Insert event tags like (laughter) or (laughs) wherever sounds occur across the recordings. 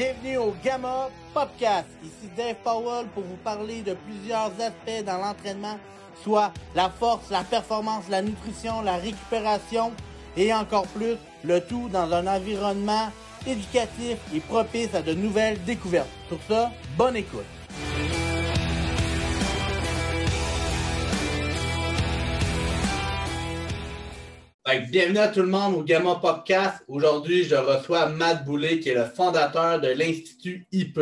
Bienvenue au Gamma Podcast. Ici Dave Powell pour vous parler de plusieurs aspects dans l'entraînement, soit la force, la performance, la nutrition, la récupération et encore plus, le tout dans un environnement éducatif et propice à de nouvelles découvertes. Pour ça, bonne écoute. Bienvenue à tout le monde au Gamma Podcast. Aujourd'hui, je reçois Matt Boulay, qui est le fondateur de l'Institut IP.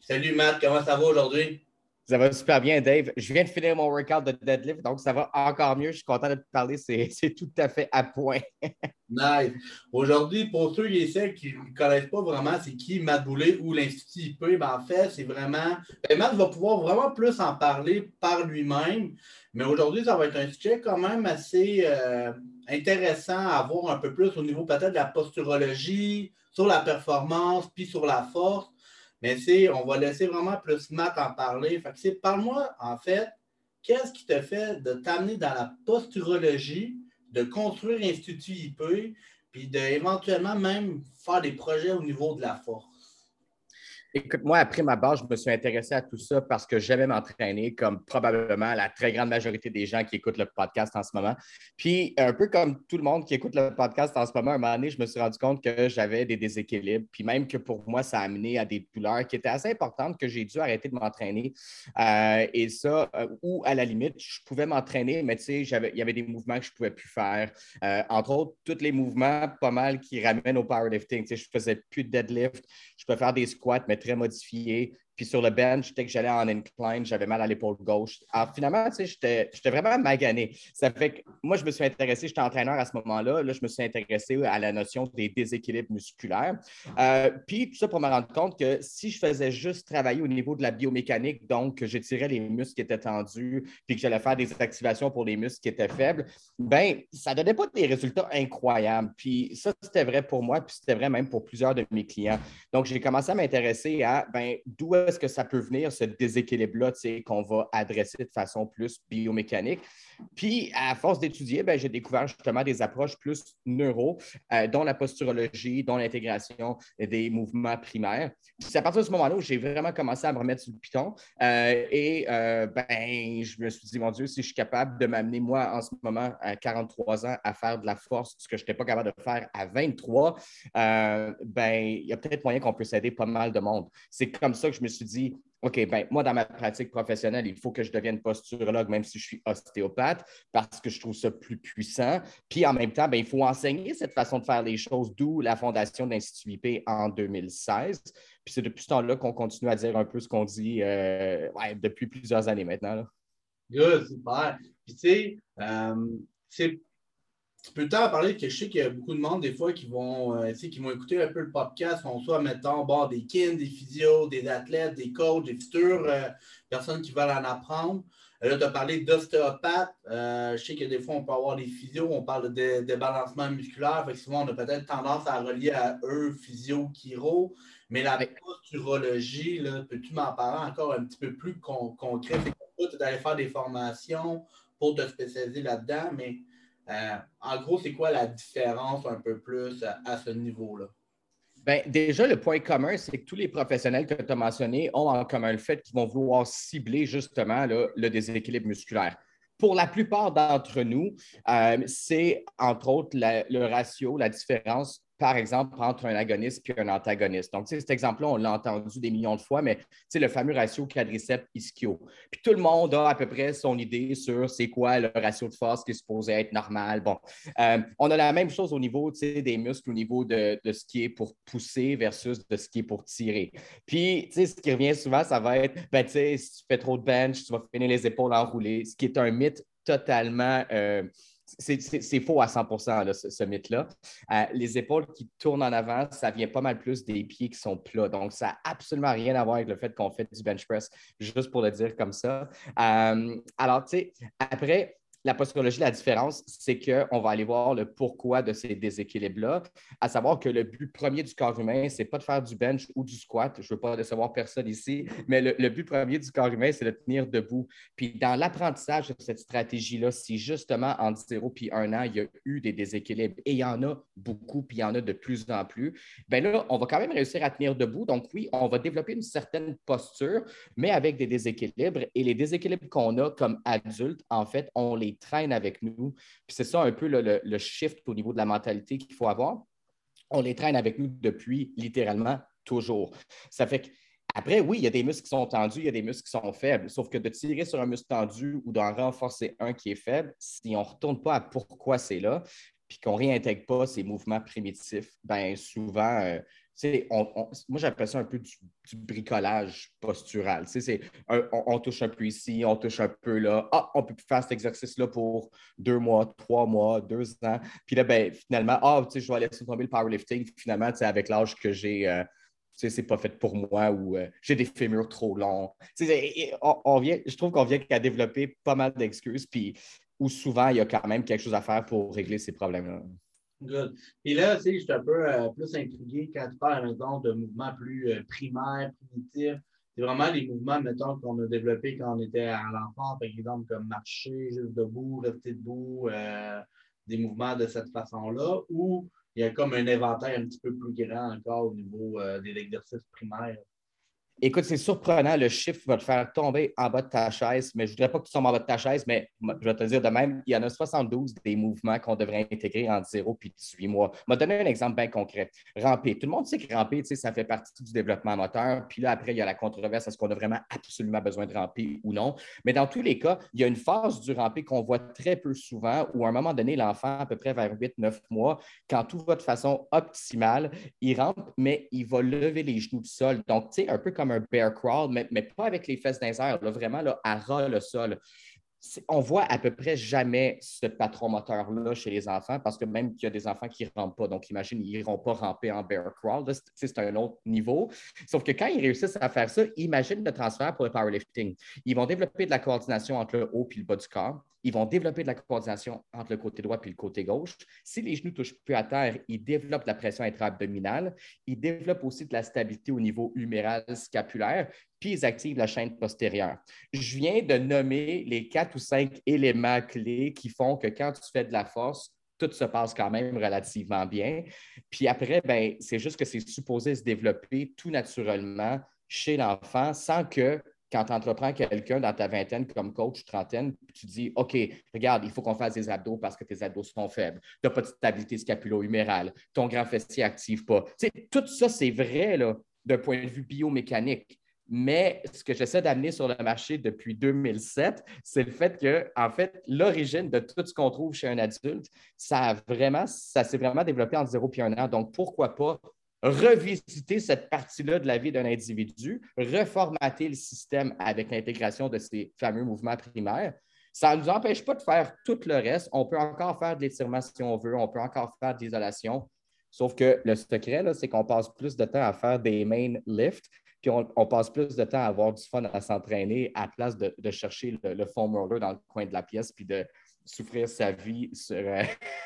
Salut Matt, comment ça va aujourd'hui? Ça va super bien, Dave. Je viens de finir mon workout de deadlift, donc ça va encore mieux. Je suis content de te parler. C'est (laughs) tout à fait à point. (laughs) nice. Aujourd'hui, pour ceux et celles qui ne connaissent pas vraiment c'est qui Matt Boulay ou l'Institut IP, ben en fait, c'est vraiment. Ben, Matt va pouvoir vraiment plus en parler par lui-même. Mais aujourd'hui, ça va être un sujet quand même assez euh, intéressant à voir un peu plus au niveau peut-être de la posturologie, sur la performance, puis sur la force. Mais c'est, on va laisser vraiment plus Matt en parler. Fait parle-moi, en fait, qu'est-ce qui te fait de t'amener dans la posturologie, de construire Institut IP, puis d'éventuellement même faire des projets au niveau de la force? Écoute, moi, après ma base, je me suis intéressé à tout ça parce que j'aimais m'entraîner, comme probablement la très grande majorité des gens qui écoutent le podcast en ce moment. Puis, un peu comme tout le monde qui écoute le podcast en ce moment, à un moment donné, je me suis rendu compte que j'avais des déséquilibres. Puis, même que pour moi, ça a amené à des douleurs qui étaient assez importantes que j'ai dû arrêter de m'entraîner. Euh, et ça, euh, ou à la limite, je pouvais m'entraîner, mais tu sais, il y avait des mouvements que je ne pouvais plus faire. Euh, entre autres, tous les mouvements pas mal qui ramènent au powerlifting. Tu sais, je ne faisais plus de deadlift, je peux faire des squats, mais très modifié. Puis sur le bench, dès que j'allais en incline, j'avais mal à l'épaule gauche. Alors finalement, tu sais, j'étais vraiment magané. Ça fait que moi, je me suis intéressé, j'étais entraîneur à ce moment-là. Là, je me suis intéressé à la notion des déséquilibres musculaires. Euh, puis tout ça pour me rendre compte que si je faisais juste travailler au niveau de la biomécanique, donc que j'étirais les muscles qui étaient tendus, puis que j'allais faire des activations pour les muscles qui étaient faibles, ben ça donnait pas des résultats incroyables. Puis ça, c'était vrai pour moi, puis c'était vrai même pour plusieurs de mes clients. Donc, j'ai commencé à m'intéresser à ben, d'où est-ce que ça peut venir, ce déséquilibre-là qu'on va adresser de façon plus biomécanique? Puis, à force d'étudier, ben, j'ai découvert justement des approches plus neuro, euh, dont la posturologie, dont l'intégration des mouvements primaires. C'est à partir de ce moment-là où j'ai vraiment commencé à me remettre sur le piton. Euh, et euh, ben, je me suis dit, mon Dieu, si je suis capable de m'amener, moi, en ce moment, à 43 ans, à faire de la force, ce que je n'étais pas capable de faire à 23, ben, il y a peut-être moyen qu'on puisse aider pas mal de monde. C'est comme ça que je me suis dit, OK, ben moi, dans ma pratique professionnelle, il faut que je devienne posturologue, même si je suis ostéopathe, parce que je trouve ça plus puissant. Puis en même temps, ben, il faut enseigner cette façon de faire les choses, d'où la fondation d'Institut IP en 2016. Puis c'est depuis ce temps-là qu'on continue à dire un peu ce qu'on dit euh, depuis plusieurs années maintenant. Là. Good, super. Puis tu sais, euh, c'est tu peux t'en parler que je sais qu'il y a beaucoup de monde, des fois, qui vont, euh, qui vont écouter un peu le podcast, vont soit, mettons, bord des kins, des physios, des athlètes, des coachs, des futures euh, personnes qui veulent en apprendre. Euh, là, tu as parlé d'ostéopathe. je sais que des fois, on peut avoir des physios, on parle de débalancement musculaire. Fait souvent, on a peut-être tendance à relier à eux physio, chiro. Mais la posturologie, peux-tu m'en parler encore un petit peu plus concret? Tu es allé faire des formations pour te spécialiser là-dedans, mais euh, en gros, c'est quoi la différence un peu plus à, ce niveau-là? Bien, déjà, le point commun, c'est que tous les professionnels que tu as mentionnés ont en commun le fait qu'ils vont vouloir cibler justement le déséquilibre musculaire. Pour la plupart d'entre nous, euh, c'est entre autres le ratio, la différence par exemple, entre un agoniste et un antagoniste. Donc, cet exemple-là, on l'a entendu des millions de fois, mais le fameux ratio quadriceps-ischio. Puis tout le monde a à peu près son idée sur c'est quoi le ratio de force qui est supposé être normal. Bon, euh, on a la même chose au niveau des muscles, au niveau de, ce qui est pour pousser versus de ce qui est pour tirer. Puis, ce qui revient souvent, ça va être, ben, si tu fais trop de bench, tu vas finir les épaules enroulées, ce qui est un mythe totalement... Euh, c'est faux à 100% ce, mythe-là. Euh, les épaules qui tournent en avant, ça vient pas mal plus des pieds qui sont plats. Donc, ça n'a absolument rien à voir avec le fait qu'on fait du bench press, juste pour le dire comme ça. Euh, alors, tu sais, après, la posturologie, la différence, c'est qu'on va aller voir le pourquoi de ces déséquilibres-là, à savoir que le but premier du corps humain, ce n'est pas de faire du bench ou du squat. Je ne veux pas décevoir personne ici, mais le, but premier du corps humain, c'est de tenir debout. Puis dans l'apprentissage de cette stratégie-là, si justement entre 0 et 1 an, il y a eu des déséquilibres, et il y en a beaucoup, puis il y en a de plus en plus, bien là, on va quand même réussir à tenir debout. Donc oui, on va développer une certaine posture, mais avec des déséquilibres. Et les déséquilibres qu'on a comme adultes, en fait, on les traînent avec nous. C'est ça un peu le, shift au niveau de la mentalité qu'il faut avoir. On les traîne avec nous depuis littéralement toujours. Ça fait que après, oui, il y a des muscles qui sont tendus, il y a des muscles qui sont faibles. Sauf que de tirer sur un muscle tendu ou d'en renforcer un qui est faible, si on ne retourne pas à pourquoi c'est là, puis qu'on ne réintègre pas ces mouvements primitifs, bien souvent, euh, moi, j'appelle ça un peu du, bricolage postural. on, touche un peu ici, on touche un peu là. Ah, on peut faire cet exercice-là pour deux mois, trois mois, deux ans. Puis là, ben, finalement, ah, je vais laisser tomber le powerlifting. Finalement, avec l'âge que j'ai, euh, c'est pas fait pour moi ou euh, j'ai des fémurs trop longs. On, vient, je trouve qu'on vient qu'à développer pas mal d'excuses, puis où souvent il y a quand même quelque chose à faire pour régler ces problèmes-là. Good. Puis là, tu sais, je suis un peu euh, plus intrigué quand tu parles, mettons, de mouvements plus euh, primaires, primitifs. C'est vraiment les mouvements, mettons, qu'on a développés quand on était à l'enfant, par exemple, comme marcher juste debout, rester debout, euh, des mouvements de cette façon-là, ou il y a comme un inventaire un petit peu plus grand encore au niveau des exercices primaires. Écoute, c'est surprenant, le chiffre va te faire tomber en bas de ta chaise, mais je ne voudrais pas que tu tombes en bas de ta chaise, mais je vais te dire de même, il y en a 72 des mouvements qu'on devrait intégrer entre 0 et 18 mois. Je vais donner un exemple bien concret. Ramper. Tout le monde sait que ramper, ça fait partie du développement moteur. Puis là, après, il y a la controverse, est-ce qu'on a vraiment absolument besoin de ramper ou non? Mais dans tous les cas, il y a une phase du ramper qu'on voit très peu souvent où à un moment donné, l'enfant, à peu près vers 8-9 mois, quand tout va de façon optimale, il rampe, mais il va lever les genoux du sol. Donc, tu sais, un peu comme un bear crawl, mais, pas avec les fesses d'un vraiment là, à ras le sol. On voit à peu près jamais ce patron moteur-là chez les enfants parce que même qu'il y a des enfants qui ne rampent pas. Donc, imagine, ils n'iront pas ramper en bear crawl. C'est un autre niveau. Sauf que quand ils réussissent à faire ça, imagine le transfert pour le powerlifting. Ils vont développer de la coordination entre le haut et le bas du corps ils vont développer de la coordination entre le côté droit et le côté gauche. Si les genoux touchent plus à terre, ils développent la pression intra-abdominale. Ils développent aussi de la stabilité au niveau huméral scapulaire, puis ils activent la chaîne postérieure. Je viens de nommer les quatre ou cinq éléments clés qui font que quand tu fais de la force, tout se passe quand même relativement bien. Puis après, ben, c'est juste que c'est supposé se développer tout naturellement chez l'enfant sans que quand tu entreprends quelqu'un dans ta vingtaine comme coach, trentaine, tu dis OK, regarde, il faut qu'on fasse des abdos parce que tes abdos sont faibles. Tu n'as pas de stabilité scapulo-humérale. Ton grand fessier n'active pas. tout ça, c'est vrai d'un point de vue biomécanique. Mais ce que j'essaie d'amener sur le marché depuis 2007, c'est le fait que, en fait, l'origine de tout ce qu'on trouve chez un adulte, ça vraiment, ça s'est vraiment développé en 0 et 1 an. Donc, pourquoi pas revisiter cette partie-là de la vie d'un individu, reformater le système avec l'intégration de ces fameux mouvements primaires. Ça ne nous empêche pas de faire tout le reste. On peut encore faire de l'étirement si on veut, on peut encore faire de l'isolation. Sauf que le secret, c'est qu'on passe plus de temps à faire des main lifts, puis on, passe plus de temps à avoir du fun à s'entraîner à place de, chercher le, foam roller dans le coin de la pièce, puis de souffrir sa vie euh,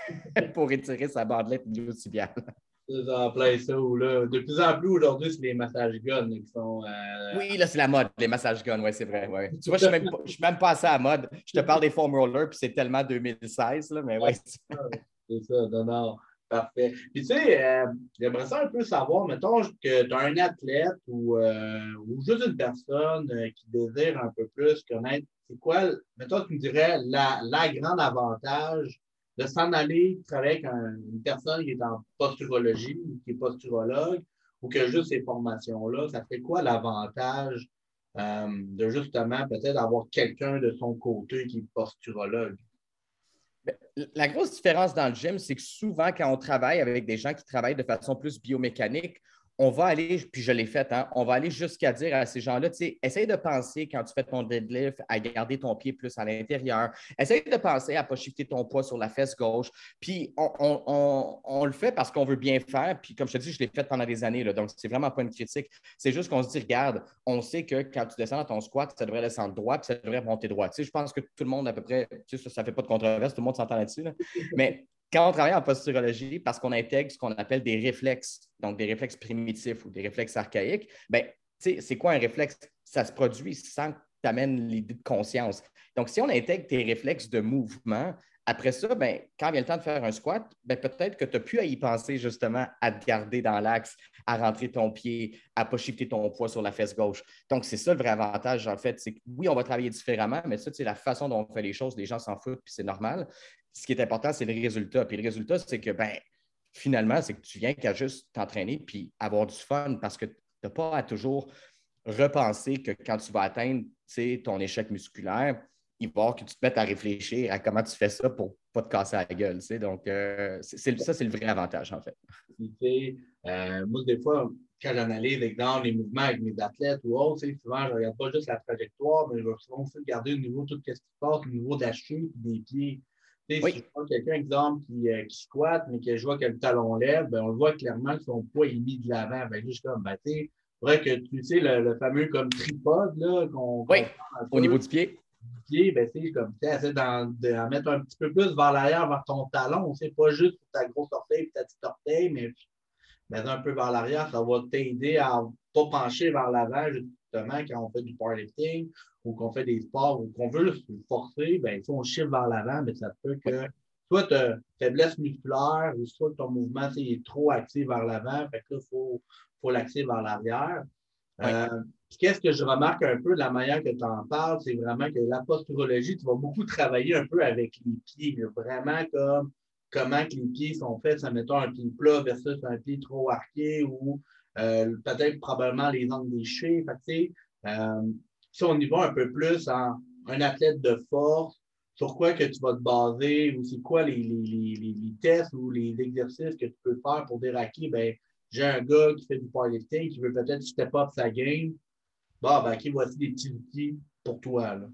(laughs) pour étirer sa bandelette tibiale en plein ça. là, de plus en plus aujourd'hui, c'est les massages guns qui sont. Euh, oui, là, c'est la mode, les massages guns, oui, c'est vrai. Ouais. Tu vois, je ne suis, même pas assez à la mode. Je te parle des foam rollers, puis c'est tellement 2016, là, mais oui. C'est ça, non, non. Parfait. Puis tu sais, euh, j'aimerais ça un peu savoir, mettons que tu as un athlète ou, euh, ou juste une personne qui désire un peu plus connaître, c'est quoi, mettons, tu me dirais la, la grande avantage de s'en aller travailler avec une personne qui est en posturologie qui est posturologue ou qui a juste ces formations-là, ça fait quoi l'avantage euh, de justement peut-être avoir quelqu'un de son côté qui est posturologue? Ben, la grosse différence dans le gym, c'est que souvent, quand on travaille avec des gens qui travaillent de façon plus biomécanique, on va aller, puis je l'ai fait, hein, on va aller jusqu'à dire à ces gens-là, tu sais, essaye de penser quand tu fais ton deadlift à garder ton pied plus à l'intérieur. Essaye de penser à ne pas shifter ton poids sur la fesse gauche. Puis on, le fait parce qu'on veut bien faire. Puis comme je te dis, je l'ai fait pendant des années, là, donc c'est vraiment pas une critique. C'est juste qu'on se dit, regarde, on sait que quand tu descends dans ton squat, ça devrait descendre droit, puis ça devrait monter droit. Tu sais, je pense que tout le monde à peu près, tu sais, ça ne fait pas de controverse, tout le monde s'entend là-dessus. Mais quand on travaille en posturologie, parce qu'on intègre ce qu'on appelle des réflexes, donc des réflexes primitifs ou des réflexes archaïques, ben, c'est quoi un réflexe? Ça se produit sans que tu amènes l'idée de conscience. Donc, si on intègre tes réflexes de mouvement, après ça, ben, quand vient le temps de faire un squat, ben, peut-être que tu n'as plus à y penser justement à te garder dans l'axe, à rentrer ton pied, à ne pas shifter ton poids sur la fesse gauche. Donc, c'est ça le vrai avantage, en fait. C'est que oui, on va travailler différemment, mais ça, c'est la façon dont on fait les choses. Les gens s'en foutent, puis c'est normal ce qui est important, c'est le résultat. Puis le résultat, c'est que ben, finalement, c'est que tu viens qu'à juste t'entraîner puis avoir du fun parce que tu n'as pas à toujours repenser que quand tu vas atteindre ton échec musculaire, il va falloir que tu te mettes à réfléchir à comment tu fais ça pour ne pas te casser la gueule. Donc, euh, c'est, ça, c'est le vrai avantage, en fait. Euh, moi, des fois, quand j'analyse exemple, les mouvements avec mes athlètes ou autres, souvent, je ne regarde pas juste la trajectoire, mais je vais souvent aussi regarder au niveau de tout ce qui se passe, au niveau de la chute des pieds. Oui. Si je quelqu'un, exemple, qui, euh, qui squatte, mais que je vois que le talon lève, ben, on le voit clairement que son poids est mis de l'avant. Ben, juste comme, ben, tu vrai que tu sais, le, fameux comme tripode, là, qu'on. Oui, au niveau du pied. Du pied, ben, tu sais, comme, tu d'en mettre un petit peu plus vers l'arrière, vers ton talon. C'est pas juste pour ta grosse orteil et ta petite orteil, mais mettre un peu vers l'arrière, ça va t'aider à ne pas pencher vers l'avant, justement, quand on fait du powerlifting ou qu'on fait des sports ou qu'on veut se forcer, ben, si on chiffre vers l'avant, mais ça peut que soit tu as faiblesse musculaire ou soit ton mouvement est trop axé vers l'avant, fait que là, il faut, faut l'axer vers l'arrière. Euh, qu'est-ce que je remarque un peu de la manière que tu en parles, c'est vraiment que la posturologie, tu vas beaucoup travailler un peu avec les pieds, vraiment comme comment que les pieds sont faits, ça mettons un pied plat versus un pied trop arqué ou euh, peut-être probablement les angles chevilles. Fait euh, si on y va un peu plus en un athlète de force, sur quoi que tu vas te baser ou c'est quoi les, tests ou les exercices que tu peux faire pour dire, OK, ben, j'ai un gars qui fait du powerlifting, qui veut peut-être step up sa game. Bon, ben, OK, voici des petits outils pour toi. Là.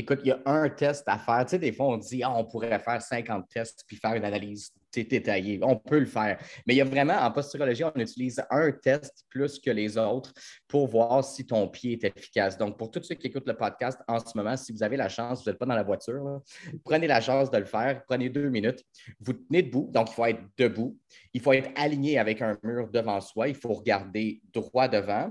Écoute, il y a un test à faire. Tu sais, des fois, on dit, ah, on pourrait faire 50 tests puis faire une analyse détaillée. On peut le faire. Mais il y a vraiment, en posturologie, on utilise un test plus que les autres pour voir si ton pied est efficace. Donc, pour tous ceux qui écoutent le podcast en ce moment, si vous avez la chance, vous n'êtes pas dans la voiture, prenez la chance de le faire. Prenez deux minutes. Vous tenez debout. Donc, il faut être debout. Il faut être aligné avec un mur devant soi. Il faut regarder droit devant.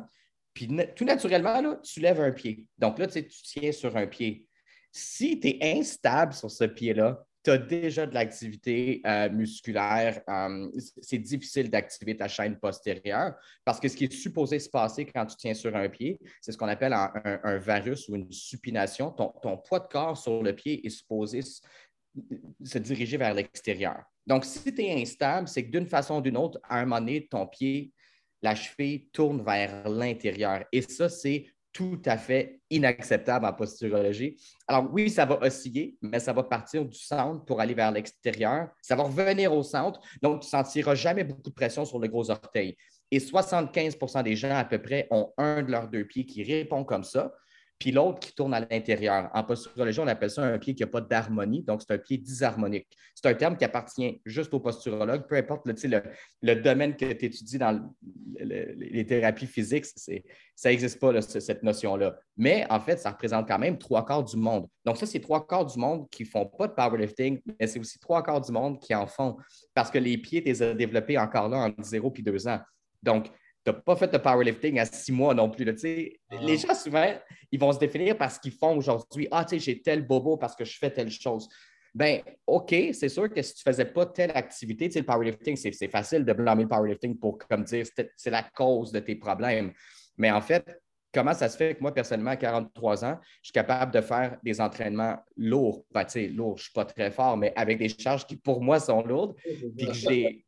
Puis, tout naturellement, là, tu lèves un pied. Donc là, tu tiens sur un pied si tu es instable sur ce pied-là, tu as déjà de l'activité euh, musculaire, euh, c'est difficile d'activer ta chaîne postérieure parce que ce qui est supposé se passer quand tu tiens sur un pied, c'est ce qu'on appelle un, varus ou une supination. Ton, poids de corps sur le pied est supposé se diriger vers l'extérieur. Donc, si tu es instable, c'est que d'une façon ou d'une autre, à un moment donné, ton pied, la cheville tourne vers l'intérieur. Et ça, c'est tout à fait inacceptable en posturologie. Alors oui, ça va osciller, mais ça va partir du centre pour aller vers l'extérieur. Ça va revenir au centre, donc tu ne sentiras jamais beaucoup de pression sur le gros orteil. Et 75% des gens à peu près ont un de leurs deux pieds qui répond comme ça puis l'autre qui tourne à l'intérieur. En posturologie, on appelle ça un pied qui n'a pas d'harmonie, donc c'est un pied disharmonique. C'est un terme qui appartient juste aux posturologues, peu importe le, domaine que tu étudies dans les thérapies physiques, ça n'existe pas, cette notion-là. Mais en fait, ça représente quand même trois quarts du monde. Donc ça, c'est trois quarts du monde qui ne font pas de powerlifting, mais c'est aussi trois quarts du monde qui en font parce que les pieds, tu les as développés encore là en zéro puis deux ans. Donc, n'as pas fait de powerlifting à six mois non plus. Ah. Les gens, souvent, ils vont se définir par ce qu'ils font aujourd'hui. Ah, tu sais, j'ai tel bobo parce que je fais telle chose. Ben, OK, c'est sûr que si tu ne faisais pas telle activité, tu sais, le powerlifting, c'est facile de blâmer le powerlifting pour comme dire c'est la cause de tes problèmes. Mais en fait, comment ça se fait que moi, personnellement, à 43 ans, je suis capable de faire des entraînements lourds? Ben, tu sais, lourds, je ne suis pas très fort, mais avec des charges qui, pour moi, sont lourdes, puis que j'ai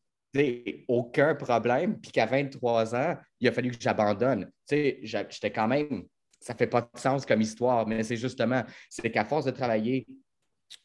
aucun problème, puis qu'à 23 ans, il a fallu que j'abandonne. J'étais quand même, ça fait pas de sens comme histoire, mais c'est justement, c'est qu'à force de travailler,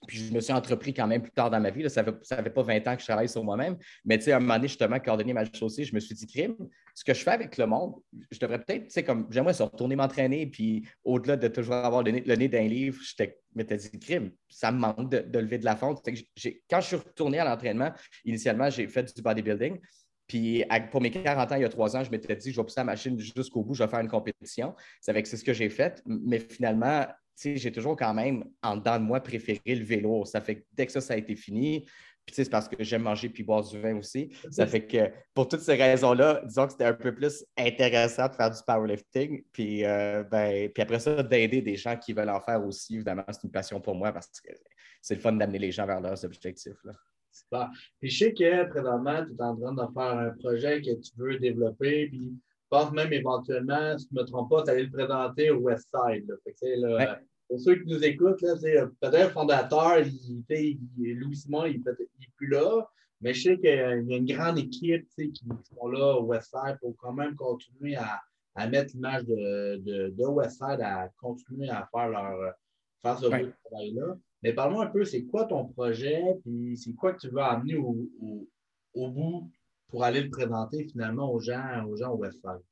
puis je me suis entrepris quand même plus tard dans ma vie, ça ne fait, pas 20 ans que je travaille sur moi-même, mais à un moment donné, justement, coordonner ma chaussée, je me suis dit, crime, ce que je fais avec le monde, je devrais peut-être, tu sais, comme j'aimerais retourner m'entraîner, puis au-delà de toujours avoir le nez, d'un livre, je m'étais dit, crime, ça me manque de, lever de la fonte. Quand je suis retourné à l'entraînement, initialement, j'ai fait du bodybuilding. Puis pour mes 40 ans, il y a trois ans, je m'étais dit, je vais pousser la machine jusqu'au bout, je vais faire une compétition. C'est avec ce que j'ai fait. Mais finalement, j'ai toujours quand même, en dedans de moi, préféré le vélo. Ça fait que dès que ça, ça a été fini, puis c'est parce que j'aime manger puis boire du vin aussi. Ça fait que pour toutes ces raisons-là, disons que c'était un peu plus intéressant de faire du powerlifting. Puis, euh, ben, puis après ça, d'aider des gens qui veulent en faire aussi. Évidemment, c'est une passion pour moi parce que c'est le fun d'amener les gens vers leurs objectifs. Là. Super. Puis je sais que présentement, tu es en train de faire un projet que tu veux développer. Puis je pense même éventuellement, si je ne me trompe pas, tu allais le présenter au Westside. Fait pour ceux qui nous écoutent, peut-être le fondateur, il, Louis Simon, il n'est plus là, mais je sais qu'il y a une grande équipe qui sont là au Westside pour quand même continuer à, mettre l'image de, de, de, Westside, à continuer à faire leur faire ce travail-là. Mais parle-moi un peu, c'est quoi ton projet, puis c'est quoi que tu veux amener au, au, bout pour aller le présenter finalement aux gens, aux gens au Westside?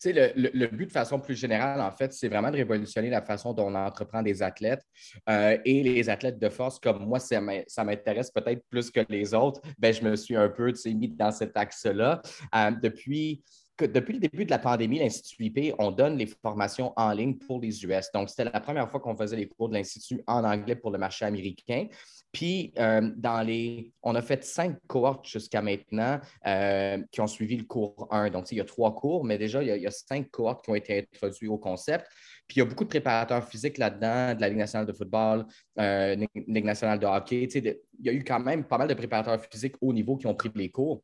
Tu le, but de façon plus générale, en fait, c'est vraiment de révolutionner la façon dont on entreprend des athlètes. Euh, et les athlètes de force, comme moi, ça m'intéresse peut-être plus que les autres, ben, je me suis un peu mis dans cet axe-là. Euh, depuis depuis le début de la pandémie, l'Institut IP, on donne les formations en ligne pour les US. Donc, c'était la première fois qu'on faisait les cours de l'Institut en anglais pour le marché américain. Puis, euh, dans les, on a fait cinq cohortes jusqu'à maintenant euh, qui ont suivi le cours 1. Donc, il y a trois cours, mais déjà, il y, a, cinq cohortes qui ont été introduits au concept. Puis, il y a beaucoup de préparateurs physiques là-dedans, de la Ligue nationale de football, euh, Ligue nationale de hockey. il y a eu quand même pas mal de préparateurs physiques haut niveau qui ont pris les cours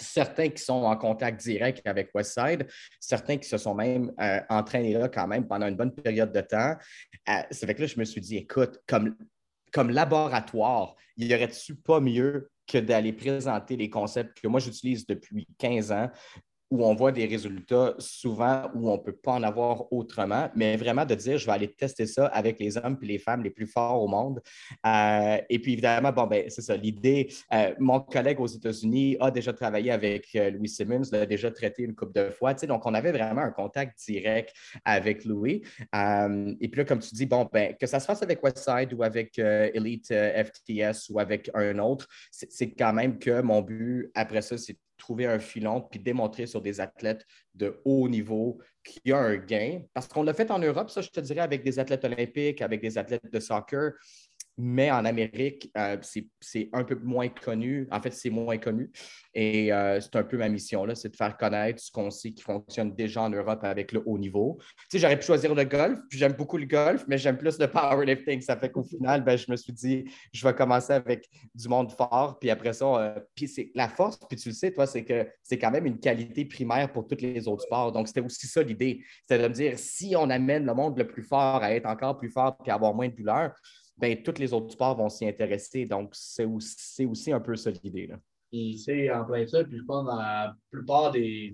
certains qui sont en contact direct avec Westside, certains qui se sont même entraînés là quand même pendant une bonne période de temps. c'est avec là que je me suis dit, écoute, comme comme laboratoire, il y aurait-tu pas mieux que d'aller présenter les concepts que moi j'utilise depuis 15 ans, où on voit des résultats souvent où on ne peut pas en avoir autrement, mais vraiment de dire, je vais aller tester ça avec les hommes et les femmes les plus forts au monde. Euh, et puis évidemment, bon, ben, c'est ça, l'idée, euh, mon collègue aux États-Unis a déjà travaillé avec euh, Louis Simmons, l'a déjà traité une couple de fois, donc on avait vraiment un contact direct avec Louis. et puis là, comme tu dis, bon, ben, que ça se fasse avec Westside ou avec Elite FTS ou avec un autre, c'est quand même que mon but après ça, c'est trouver un filon puis démontrer sur des athlètes de haut niveau qu'il y a un gain. Parce qu'on l'a fait en Europe, ça, je te dirais, avec des athlètes olympiques, avec des athlètes de soccer. Mais en Amérique, euh, c'est un peu moins connu. En fait, c'est moins connu. Et euh, c'est un peu ma mission, là, c'est de faire connaître ce qu'on sait qui fonctionne déjà en Europe avec le haut niveau. Tu sais, j'aurais pu choisir le golf, puis j'aime beaucoup le golf, mais j'aime plus le (laughs) powerlifting. Ça fait qu'au final, ben, je me suis dit, je vais commencer avec du monde fort, puis après ça, euh, puis c'est la force, puis tu le sais, toi, c'est que c'est quand même une qualité primaire pour tous les autres sports. Donc, c'était aussi ça l'idée. C'était de me dire, si on amène le monde le plus fort à être encore plus fort, puis avoir moins de douleur, ben, tous les autres sports vont s'y intéresser. Donc, c'est aussi, aussi, un peu ça l'idée. C'est en plein ça. Puis, je pense dans la plupart des.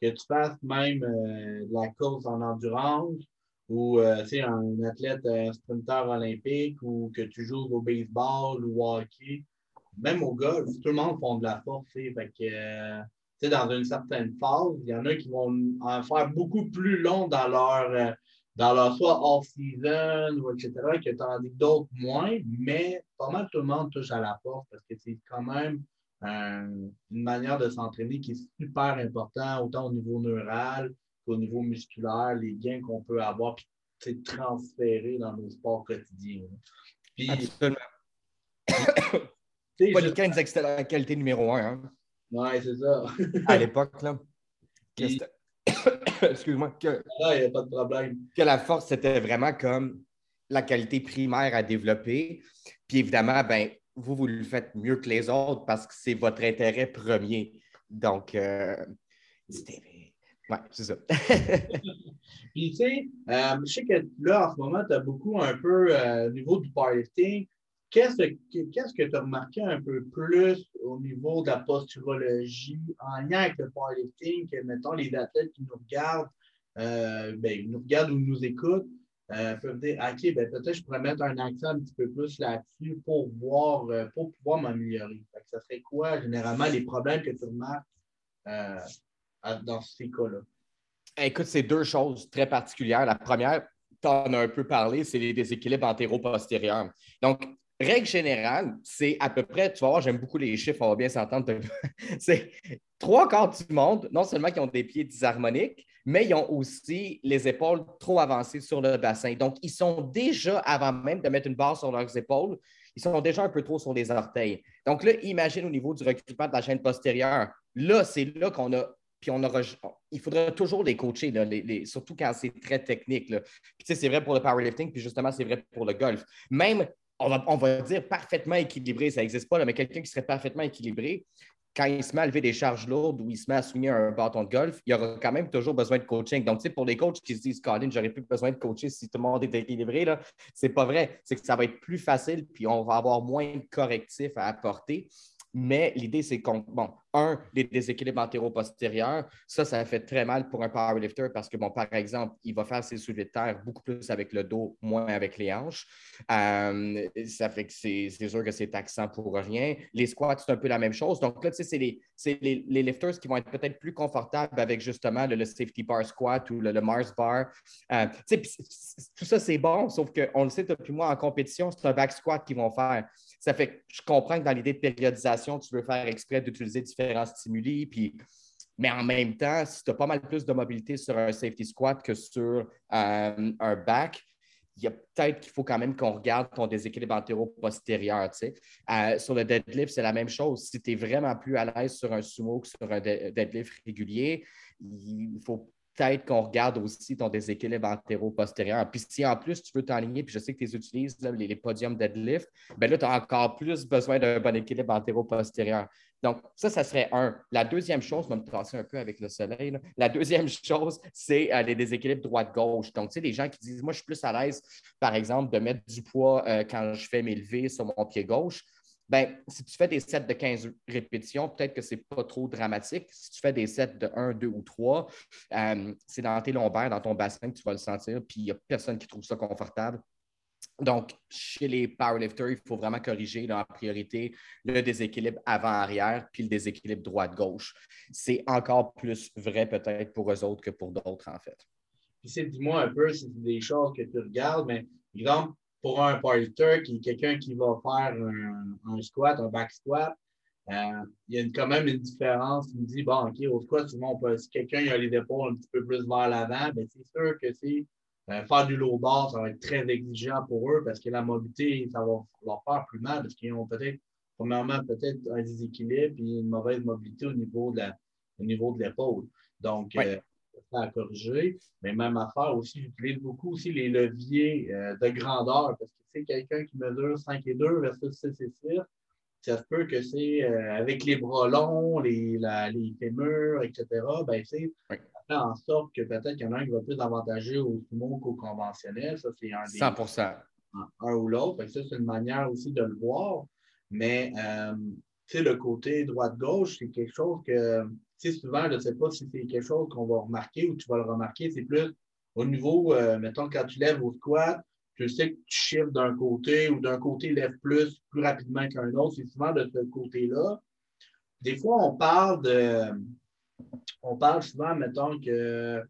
Que tu fasses même euh, de la course en endurance ou euh, un athlète, un sprinter olympique ou que tu joues au baseball ou au hockey, même au golf, tout le monde font de la force. Fait que, euh, dans une certaine phase, il y en a qui vont en faire beaucoup plus long dans leur dans leur soit off-season ou etc., que tandis que d'autres moins, mais pas mal tout le monde touche à la porte parce que c'est quand même euh, une manière de s'entraîner qui est super important, autant au niveau neural qu'au niveau musculaire, les gains qu'on peut avoir, puis transférer dans nos sports quotidiens. Puis, Absolument. Polykin c'était la qualité numéro un. Hein? Oui, c'est ça. à l'époque, là. (coughs) Excuse-moi. Que, a pas de problème. Que la force, c'était vraiment comme la qualité primaire à développer. Puis évidemment, ben, vous, vous le faites mieux que les autres parce que c'est votre intérêt premier. Donc, euh, c'était. Ouais, c'est ça. (laughs) Puis, tu sais, euh, je sais que là, en ce moment, tu as beaucoup un peu euh, au niveau du powerlifting. Qu'est-ce que tu as remarqué un peu plus au niveau de la posturologie en lien avec le powerlifting que, mettons, les athlètes qui nous regardent, euh, ben, nous regardent ou nous écoutent, euh, peuvent dire OK, ben, peut-être je pourrais mettre un accent un petit peu plus là-dessus pour voir, euh, pour pouvoir m'améliorer. Ça serait quoi, généralement, les problèmes que tu remarques dans ces cas-là? Écoute, c'est deux choses très particulières. La première, tu en as un peu parlé, c'est les déséquilibres antéro-postérieurs. Donc, règle générale, c'est à peu près, tu vas voir, j'aime beaucoup les chiffres, on va bien s'entendre. (laughs) c'est trois quarts du monde, non seulement qui ont des pieds disharmoniques, mais ils ont aussi les épaules trop avancées sur le bassin. Donc, ils sont déjà, avant même de mettre une barre sur leurs épaules, ils sont déjà un peu trop sur les orteils. Donc là, imagine au niveau du recrutement de la chaîne postérieure. Là, c'est là qu'on a. Puis on aura, il faudra toujours les coacher, surtout quand c'est très technique. Puis tu sais, c'est vrai pour le powerlifting, puis justement, c'est vrai pour le golf. Même, on va, on dire parfaitement équilibré, ça n'existe pas, mais quelqu'un qui serait parfaitement équilibré, quand il se met à lever des charges lourdes ou il se met à souligner un bâton de golf, il y aura quand même toujours besoin de coaching. Donc, tu sais, pour les coachs qui se disent, Colin, j'aurais plus besoin de coacher si tout le monde est équilibré, ce n'est pas vrai. C'est que ça va être plus facile, puis on va avoir moins de correctifs à apporter. Mais l'idée, c'est qu'on, bon, un, les déséquilibres antéro-postérieurs, ça, ça fait très mal pour un powerlifter parce que, bon, par exemple, il va faire ses soulevés de terre beaucoup plus avec le dos, moins avec les hanches. Euh, ça fait que c'est sûr que c'est taxant pour rien. Les squats, c'est un peu la même chose. Donc là, tu sais, c'est les, les, lifters qui vont être peut-être plus confortables avec justement le, safety bar squat ou le, Mars bar. Euh, tu sais, tout ça, c'est bon, sauf qu'on le sait depuis moi en compétition, c'est un back squat qu'ils vont faire. Ça fait que je comprends que dans l'idée de périodisation, tu veux faire exprès d'utiliser différents stimuli, puis mais en même temps, si tu as pas mal plus de mobilité sur un safety squat que sur euh, un back, il y a peut-être qu'il faut quand même qu'on regarde ton déséquilibre antéro-postérieur. Euh, sur le deadlift, c'est la même chose. Si tu es vraiment plus à l'aise sur un sumo que sur un deadlift régulier, il faut peut-être qu'on regarde aussi ton déséquilibre antéro-postérieur. Puis si en plus tu veux t'enligner, puis je sais que tu utilises les, podiums deadlift, bien là, tu as encore plus besoin d'un bon équilibre antéro-postérieur. Donc, ça, ça serait un. La deuxième chose, je vais me passer un peu avec le soleil. La deuxième (laughs) chose, c'est euh, les déséquilibres droite-gauche. Donc, tu sais, les gens qui disent, moi, je suis plus à l'aise, par exemple, de mettre du poids euh, quand je fais mes levées sur mon pied gauche. Bien, si tu fais des sets de 15 répétitions, peut-être que ce n'est pas trop dramatique. Si tu fais des sets de 1, 2 ou 3, euh, c'est dans tes lombaires, dans ton bassin que tu vas le sentir, puis il n'y a personne qui trouve ça confortable. Donc, chez les powerlifters, il faut vraiment corriger en priorité le déséquilibre avant-arrière puis le déséquilibre droite-gauche. C'est encore plus vrai peut-être pour eux autres que pour d'autres, en fait. Puis, dis-moi un peu si c'est des choses que tu regardes, mais exemple, pour un powerlifter, qui est quelqu'un qui va faire un, squat, un back squat, euh, il y a quand même une différence. Il me dit, bon, OK, au squat, souvent, si quelqu'un a les épaules un petit peu plus vers l'avant, ben, c'est sûr que c'est euh, faire du low bar, ça va être très exigeant pour eux parce que la mobilité, ça va leur faire plus mal parce qu'ils ont peut-être, premièrement, peut-être un déséquilibre et une mauvaise mobilité au niveau de niveau de l'épaule. Donc, euh, à corriger. Mais même affaire aussi, j'utilise beaucoup aussi les leviers euh, de grandeur parce que c'est quelqu'un qui mesure 5 et 2 versus 6 et 6. Ça se peut que c'est euh, avec les bras longs, les, les fémurs, etc. Ben, ça fait en sorte que peut-être qu'il y en a un qui va plus avantager au sumo qu'au conventionnel. Ça, c'est un des. 100 Un ou l'autre. Ça, c'est une manière aussi de le voir. Mais, euh, tu sais, le côté droite-gauche, c'est quelque chose que souvent, je ne sais pas si c'est quelque chose qu'on va remarquer ou tu vas le remarquer. C'est plus au niveau, euh, mettons, quand tu lèves au squat, tu sais que tu chiffres d'un côté ou d'un côté lève plus, plus rapidement qu'un autre. C'est souvent de ce côté-là. Des fois, on parle de. On parle souvent, mettons, que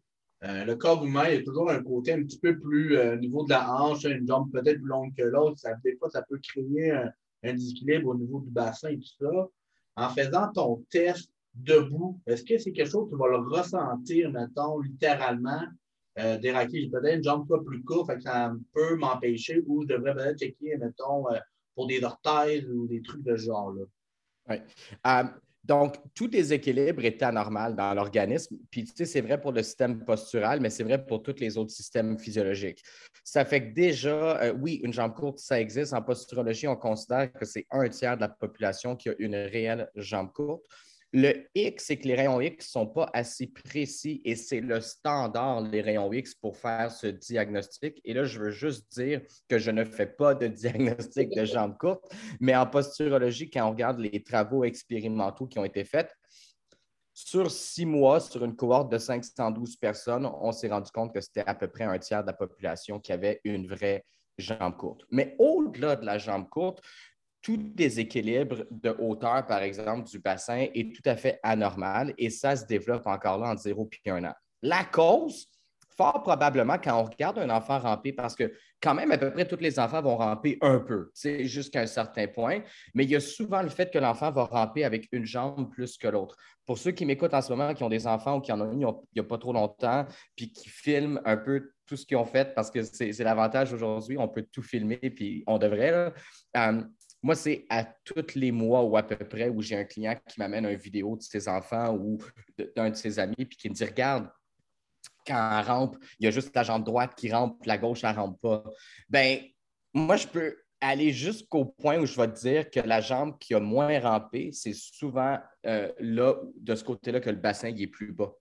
euh, le corps humain, il y a toujours un côté un petit peu plus euh, au niveau de la hanche, une jambe peut-être plus longue que l'autre. Des fois, ça peut créer un, un, déséquilibre au niveau du bassin et tout ça. En faisant ton test debout, est-ce que c'est quelque chose que tu vas le ressentir, mettons, littéralement? Euh, déraquer, j'ai peut-être une jambe pas plus courte, ça peut m'empêcher ou je devrais peut-être checker, mettons, euh, pour des orteils ou des trucs de ce genre-là. Oui. Euh, donc, tout déséquilibre est anormal dans l'organisme. Puis, tu sais, c'est vrai pour le système postural, mais c'est vrai pour tous les autres systèmes physiologiques. Ça fait que déjà, euh, oui, une jambe courte, ça existe. En posturologie, on considère que c'est un tiers de la population qui a une réelle jambe courte. Le X, c'est que les rayons X ne sont pas assez précis et c'est le standard, les rayons X, pour faire ce diagnostic. Et là, je veux juste dire que je ne fais pas de diagnostic de jambes courtes, mais en posturologie, quand on regarde les travaux expérimentaux qui ont été faits, sur six mois, sur une cohorte de 512 personnes, on s'est rendu compte que c'était à peu près un tiers de la population qui avait une vraie jambe courte. Mais au-delà de la jambe courte, tout déséquilibre de hauteur, par exemple, du bassin est tout à fait anormal et ça se développe encore là en 0 puis 1 an. La cause, fort probablement quand on regarde un enfant ramper, parce que quand même, à peu près tous les enfants vont ramper un peu, jusqu'à un certain point, mais il y a souvent le fait que l'enfant va ramper avec une jambe plus que l'autre. Pour ceux qui m'écoutent en ce moment, qui ont des enfants ou qui en ont eu il n'y a pas trop longtemps, puis qui filment un peu tout ce qu'ils ont fait, parce que c'est l'avantage aujourd'hui, on peut tout filmer, puis on devrait. Euh, moi, c'est à tous les mois ou à peu près où j'ai un client qui m'amène une vidéo de ses enfants ou d'un de ses amis, puis qui me dit Regarde, quand elle rampe, il y a juste la jambe droite qui rampe, la gauche, elle ne rampe pas. Ben, moi, je peux aller jusqu'au point où je vais te dire que la jambe qui a moins rampé, c'est souvent euh, là, de ce côté-là, que le bassin est plus bas.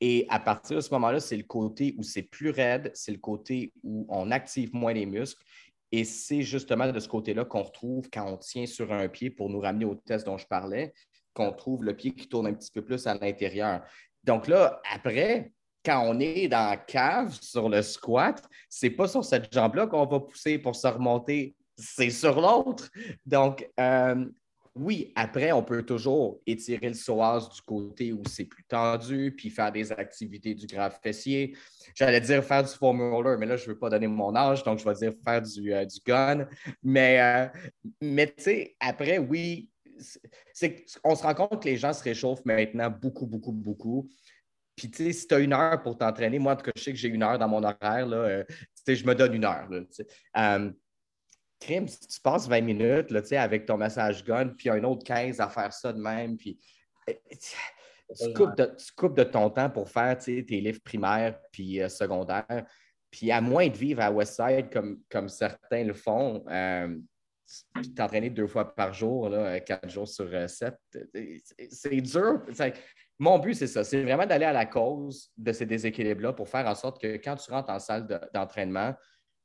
Et à partir de ce moment-là, c'est le côté où c'est plus raide, c'est le côté où on active moins les muscles. Et c'est justement de ce côté-là qu'on retrouve quand on tient sur un pied pour nous ramener au test dont je parlais, qu'on trouve le pied qui tourne un petit peu plus à l'intérieur. Donc là, après, quand on est dans la cave sur le squat, c'est pas sur cette jambe-là qu'on va pousser pour se remonter, c'est sur l'autre. Donc, euh, oui, après, on peut toujours étirer le psoas du côté où c'est plus tendu, puis faire des activités du grave fessier. J'allais dire faire du foam roller, mais là, je ne veux pas donner mon âge, donc je vais dire faire du, euh, gun. Mais, euh, mais tu sais, après, oui, on se rend compte que les gens se réchauffent maintenant beaucoup, beaucoup, beaucoup. Puis, tu sais, si tu as une heure pour t'entraîner, moi, en tout cas, je sais que j'ai une heure dans mon horaire, là, euh, je me donne une heure. Crime, si tu passes 20 minutes là, avec ton massage gun, puis un autre 15 à faire ça de même, puis eh, tu coupes, de, ton temps pour faire tes livres primaires puis euh, secondaires. Puis à moins de vivre à Westside comme, comme certains le font, euh, t'entraîner deux fois par jour, là, quatre jours sur euh, sept, c'est dur. Mon but, c'est ça. C'est vraiment d'aller à la cause de ces déséquilibres-là pour faire en sorte que quand tu rentres en salle d'entraînement,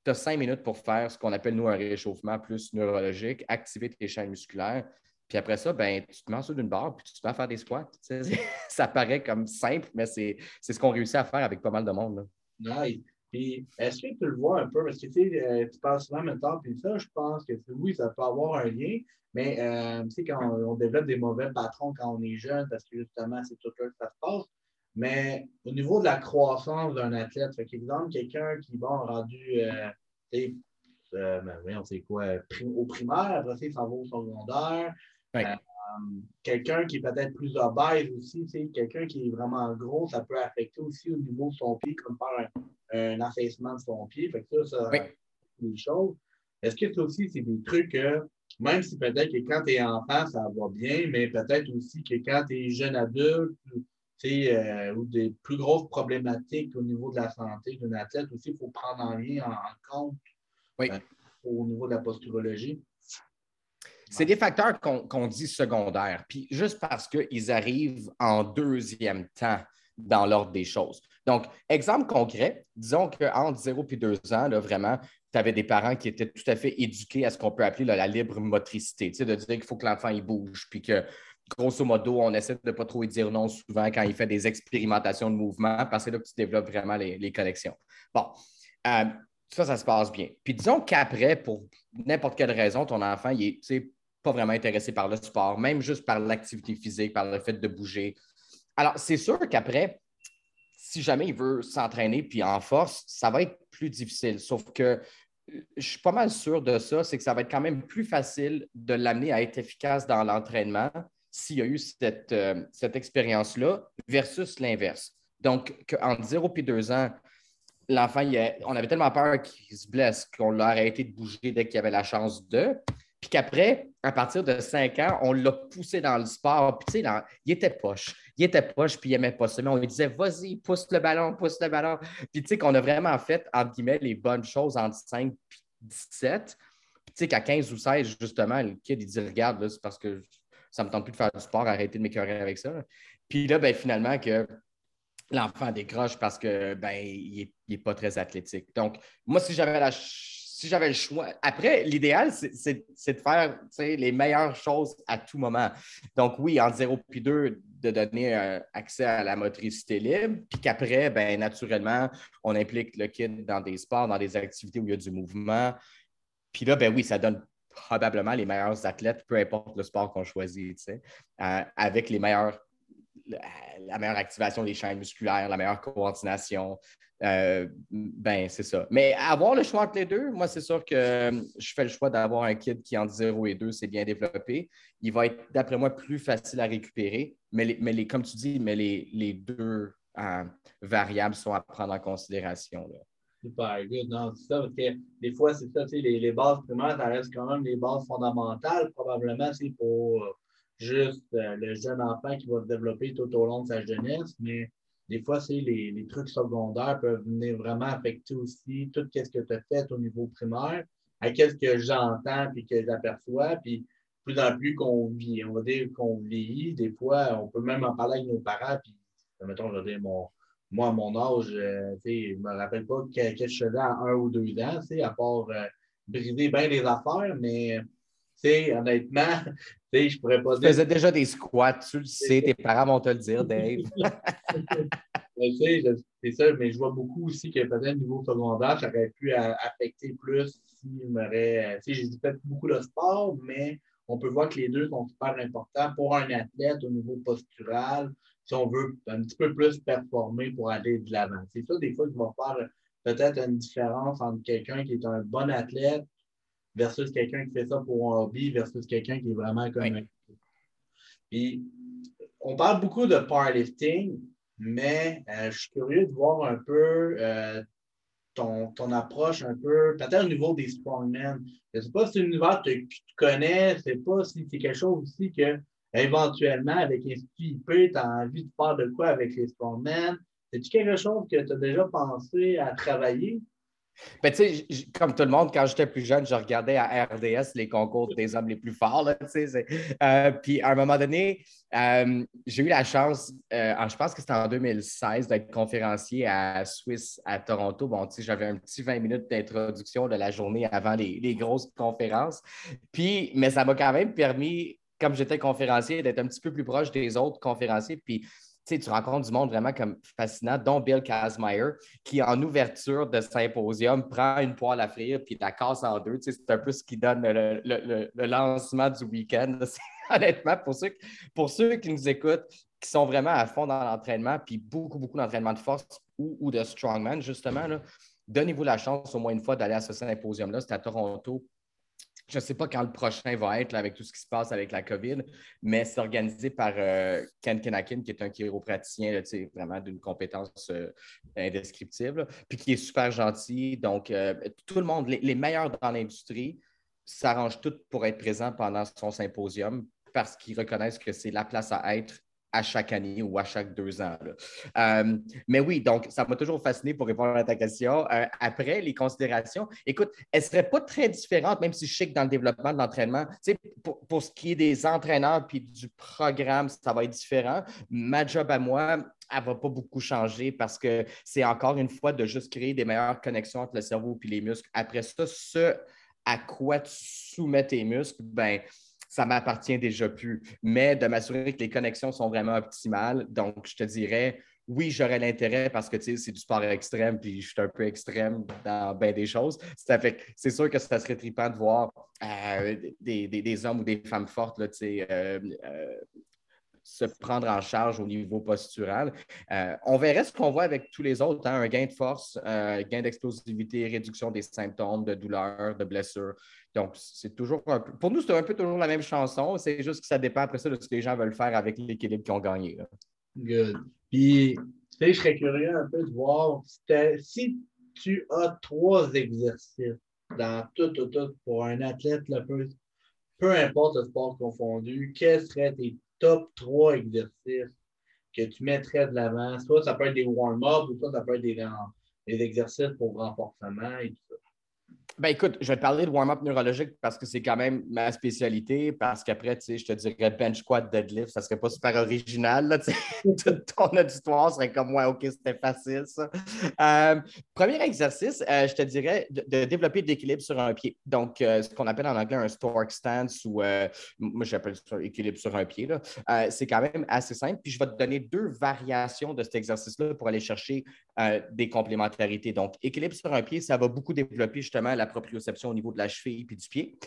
tu as cinq minutes pour faire ce qu'on appelle, nous, un réchauffement plus neurologique, activer tes chaînes musculaires. Puis après ça, ben, tu te mets dessous d'une barre puis tu te mets à faire des squats. (laughs) ça paraît comme simple, mais c'est ce qu'on réussit à faire avec pas mal de monde. Là. Puis, est-ce que tu le vois un peu? Parce que tu sais, euh, tu parles souvent maintenant, puis ça, je pense que oui, ça peut avoir un lien, mais euh, tu sais, quand on, développe des mauvais patrons quand on est jeune, parce que justement, c'est tout là que ça se passe, mais au niveau de la croissance d'un athlète, fait exemple, quelqu'un qui, bon, rendu, euh, euh, ben, quoi, au primaire, après ça, il s'en va au secondaire. Euh, quelqu'un qui est peut-être plus obèse aussi, quelqu'un qui est vraiment gros, ça peut affecter aussi au niveau de son pied, comme faire un, affaissement de son pied. Fait que ça, ça des choses. Est-ce que ça aussi, c'est des trucs que, même si peut-être que quand tu es enfant, ça va bien, mais peut-être aussi que quand tu es jeune adulte, euh, ou des plus grosses problématiques au niveau de la santé d'un athlète aussi, il faut prendre en lien en, compte euh, au niveau de la posturologie. C'est des facteurs qu'on dit secondaires, puis juste parce qu'ils arrivent en deuxième temps dans l'ordre des choses. Donc, exemple concret, disons qu'entre 0 et 2 ans, là, vraiment, tu avais des parents qui étaient tout à fait éduqués à ce qu'on peut appeler la libre motricité, de dire qu'il faut que l'enfant bouge, puis que grosso modo, on essaie de ne pas trop y dire non souvent quand il fait des expérimentations de mouvement parce que là que tu développes vraiment les, connexions. Bon, euh, ça, ça se passe bien. Puis disons qu'après, pour n'importe quelle raison, ton enfant, il n'est pas vraiment intéressé par le sport, même juste par l'activité physique, par le fait de bouger. Alors, c'est sûr qu'après, si jamais il veut s'entraîner puis en force, ça va être plus difficile. Sauf que je suis pas mal sûr de ça, c'est que ça va être quand même plus facile de l'amener à être efficace dans l'entraînement s'il y a eu cette, euh, cette expérience-là versus l'inverse. Donc, entre 0 et 2 ans, l'enfant, on avait tellement peur qu'il se blesse qu'on l'a arrêté de bouger dès qu'il avait la chance de. Puis qu'après, à partir de 5 ans, on l'a poussé dans le sport. Puis, tu sais, il était poche. Il était poche, puis il n'aimait pas ça. Mais on lui disait, vas-y, pousse le ballon, pousse le ballon. Puis, tu sais, qu'on a vraiment fait, entre guillemets, les bonnes choses entre 5 et 17. Puis, tu sais, qu'à 15 ou 16, justement, le kid, il dit, regarde, c'est parce que ça me tente plus de faire du sport, arrêter de m'écœurer avec ça. Puis là, ben, finalement, que l'enfant décroche parce que ben, il n'est pas très athlétique. Donc, moi, si j'avais la si j'avais le choix. Après, l'idéal, c'est de faire les meilleures choses à tout moment. Donc, oui, en 0 puis 2, de donner euh, accès à la motricité libre, puis qu'après, ben, naturellement, on implique le kid dans des sports, dans des activités où il y a du mouvement. Puis là, ben oui, ça donne probablement les meilleurs athlètes, peu importe le sport qu'on choisit, euh, avec les meilleurs, la, meilleure activation des chaînes musculaires, la meilleure coordination. Euh, ben, c'est ça. Mais avoir le choix entre les deux, moi, c'est sûr que euh, je fais le choix d'avoir un kid qui, entre 0 et 2, c'est bien développé. Il va être, d'après moi, plus facile à récupérer. Mais, mais comme tu dis, mais les, les deux variables sont à prendre en considération. Là. Super good. Non, c'est ça, parce que des fois, c'est ça, les, les bases primaires, ça reste quand même les bases fondamentales, probablement, c'est pour euh, juste euh, le jeune enfant qui va se développer tout au long de sa jeunesse, mais des fois, c'est les, trucs secondaires peuvent venir vraiment affecter aussi tout ce que tu as fait au niveau primaire, à qu'est-ce que j'entends puis que j'aperçois, puis plus en plus qu'on vit, on va dire qu'on vieillit, des fois, on peut même en parler avec nos parents, puis, mettons, je vais dire, mon, moi, à mon âge, euh, je ne me rappelle pas quel, quel je faisais à un ou deux ans, à part euh, briser bien les affaires, mais honnêtement, (laughs) je ne pourrais pas dire. Tu faisais déjà des squats, tu le sais, tes parents vont te le dire, Dave. (laughs) c'est ça, mais je vois beaucoup aussi que peut-être au niveau secondaire, ça aurait pu affecter plus si m'aurait. J'ai fait beaucoup de sport, mais on peut voir que les deux sont super importants pour un athlète au niveau postural, si on veut un petit peu plus performer pour aller de l'avant. C'est ça, des fois, qui va faire peut-être une différence entre quelqu'un qui est un bon athlète versus quelqu'un qui fait ça pour un hobby versus quelqu'un qui est vraiment comme un. Puis, on parle beaucoup de powerlifting, mais euh, je suis curieux de voir un peu euh, ton, ton, approche un peu, peut-être au niveau des strongmen. Je ne sais pas si c'est un univers que tu connais, je ne sais pas si c'est quelque chose aussi que éventuellement, avec Institut IP, tu as envie de faire de quoi avec les strongmen? C'est-tu quelque chose que tu as déjà pensé à travailler? Ben, comme tout le monde, quand j'étais plus jeune, je regardais à RDS les concours des hommes les plus forts. Euh, puis à un moment donné, euh, j'ai eu la chance, euh, je pense que c'était en 2016, d'être conférencier à Swiss à Toronto. Bon, tu sais, j'avais un petit 20 minutes d'introduction de la journée avant les, les grosses conférences. Mais ça m'a quand même permis comme j'étais conférencier, d'être un petit peu plus proche des autres conférenciers. Puis, tu rencontres du monde vraiment comme fascinant, dont Bill Kazmaier, qui, en ouverture de symposium, prend une poêle à frire puis la casse en deux. c'est un peu ce qui donne le, lancement du week-end. (laughs) Honnêtement, pour ceux, pour ceux qui nous écoutent, qui sont vraiment à fond dans l'entraînement, puis beaucoup, beaucoup d'entraînement de force ou, ou de strongman, justement, donnez-vous la chance au moins une fois d'aller à ce symposium-là. C'est à Toronto je ne sais pas quand le prochain va être avec tout ce qui se passe avec la COVID, mais c'est organisé par euh, Ken Kenakin, qui est un chiropraticien vraiment d'une compétence euh, indescriptible, puis qui est super gentil. Donc, euh, tout le monde, les, meilleurs dans l'industrie, s'arrangent tout pour être présents pendant son symposium parce qu'ils reconnaissent que c'est la place à être à chaque année ou à chaque deux ans. Euh, mais oui, donc ça m'a toujours fasciné pour répondre à ta question. Euh, après, les considérations, écoute, elles ne seraient pas très différentes, même si je sais que dans le développement de l'entraînement, pour, pour ce qui est des entraîneurs puis du programme, ça va être différent. Ma job à moi, elle ne va pas beaucoup changer parce que c'est encore une fois de juste créer des meilleures connexions entre le cerveau et les muscles. Après ça, ce à quoi tu soumets tes muscles, ben, ça m'appartient déjà plus. Mais de m'assurer que les connexions sont vraiment optimales. Donc, je te dirais, oui, j'aurais l'intérêt parce que c'est du sport extrême, puis je suis un peu extrême dans bien des choses. C'est sûr que ça serait trippant de voir euh, des, hommes ou des femmes fortes là, euh, euh, se prendre en charge au niveau postural. on verrait ce qu'on voit avec tous les autres, hein, un gain de force, un gain d'explosivité, réduction des symptômes de douleur, de blessure. Donc, c'est toujours un peu. Pour nous, c'est un peu toujours la même chanson. C'est juste que ça dépend après ça de ce que les gens veulent faire avec l'équilibre qu'ils ont gagné. Good. Puis, tu sais, je serais curieux un peu de voir si tu as trois exercices dans tout, tout, tout pour un athlète, peu, peu importe le sport confondu, quels seraient tes top trois exercices que tu mettrais de l'avant? Soit ça peut être des warm-up ou soit ça peut être des, des exercices pour renforcement et tout. Ben écoute, je vais te parler de warm-up neurologique parce que c'est quand même ma spécialité. Parce qu'après, tu sais, je te dirais bench squat, deadlift, ça serait pas super original. Là, (laughs) (laughs) Toute ton auditoire serait comme moi, OK, c'était facile ça. Euh, premier exercice, euh, je te dirais de, développer de l'équilibre sur un pied. Donc, euh, ce qu'on appelle en anglais un stork stance ou moi j'appelle ça équilibre sur un pied. c'est quand même assez simple. Puis je vais te donner deux variations de cet exercice-là pour aller chercher des complémentarités. Donc, équilibre sur un pied, ça va beaucoup développer justement la proprioception au niveau de la cheville puis du pied.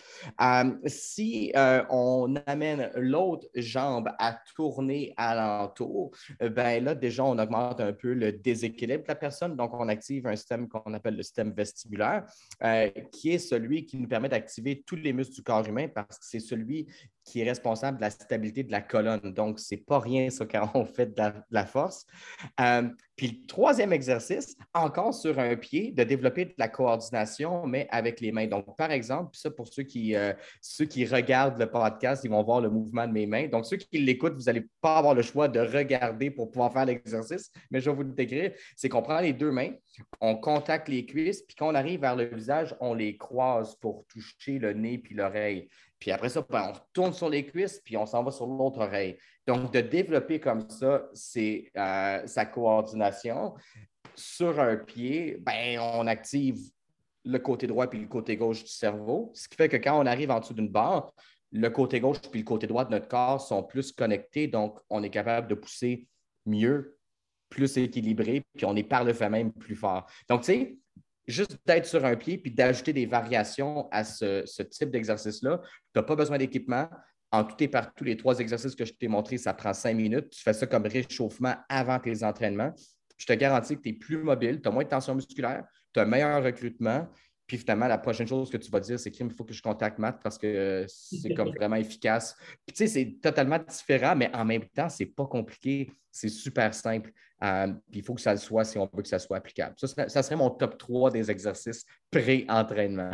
si on amène l'autre jambe à tourner alentour, ben là, déjà, on augmente un peu le déséquilibre de la personne. Donc, on active un système qu'on appelle le système vestibulaire, qui est celui qui nous permet d'activer tous les muscles du corps humain parce que c'est celui qui est responsable de la stabilité de la colonne. Donc, ce n'est pas rien ça quand on fait de la, force. Euh, puis le troisième exercice, encore sur un pied, de développer de la coordination, mais avec les mains. Donc, par exemple, ça pour ceux qui, euh, ceux qui regardent le podcast, ils vont voir le mouvement de mes mains. Donc, ceux qui l'écoutent, vous n'allez pas avoir le choix de regarder pour pouvoir faire l'exercice, mais je vais vous le décrire. C'est qu'on prend les deux mains, on contacte les cuisses, puis quand on arrive vers le visage, on les croise pour toucher le nez puis l'oreille. Puis après ça, ben, on retourne sur les cuisses, puis on s'en va sur l'autre oreille. Donc, de développer comme ça, c'est euh, sa coordination. Sur un pied, ben, on active le côté droit puis le côté gauche du cerveau, ce qui fait que quand on arrive en dessous d'une barre, le côté gauche puis le côté droit de notre corps sont plus connectés, donc on est capable de pousser mieux, plus équilibré, puis on est par le fait même plus fort. Donc, tu sais, juste d'être sur un pied puis d'ajouter des variations à ce, type d'exercice-là. Tu n'as pas besoin d'équipement. En tout et par tous les trois exercices que je t'ai montrés, ça prend cinq minutes. Tu fais ça comme réchauffement avant tes entraînements. Je te garantis que tu es plus mobile, tu as moins de tension musculaire, tu as un meilleur recrutement. Puis finalement, la prochaine chose que tu vas dire, c'est qu'il faut que je contacte Matt parce que c'est comme (laughs) vraiment efficace. Puis tu sais, c'est totalement différent, mais en même temps, c'est pas compliqué, c'est super simple. Euh, puis il faut que ça le soit si on veut que ça soit applicable. Ça serait, mon top 3 des exercices pré-entraînement.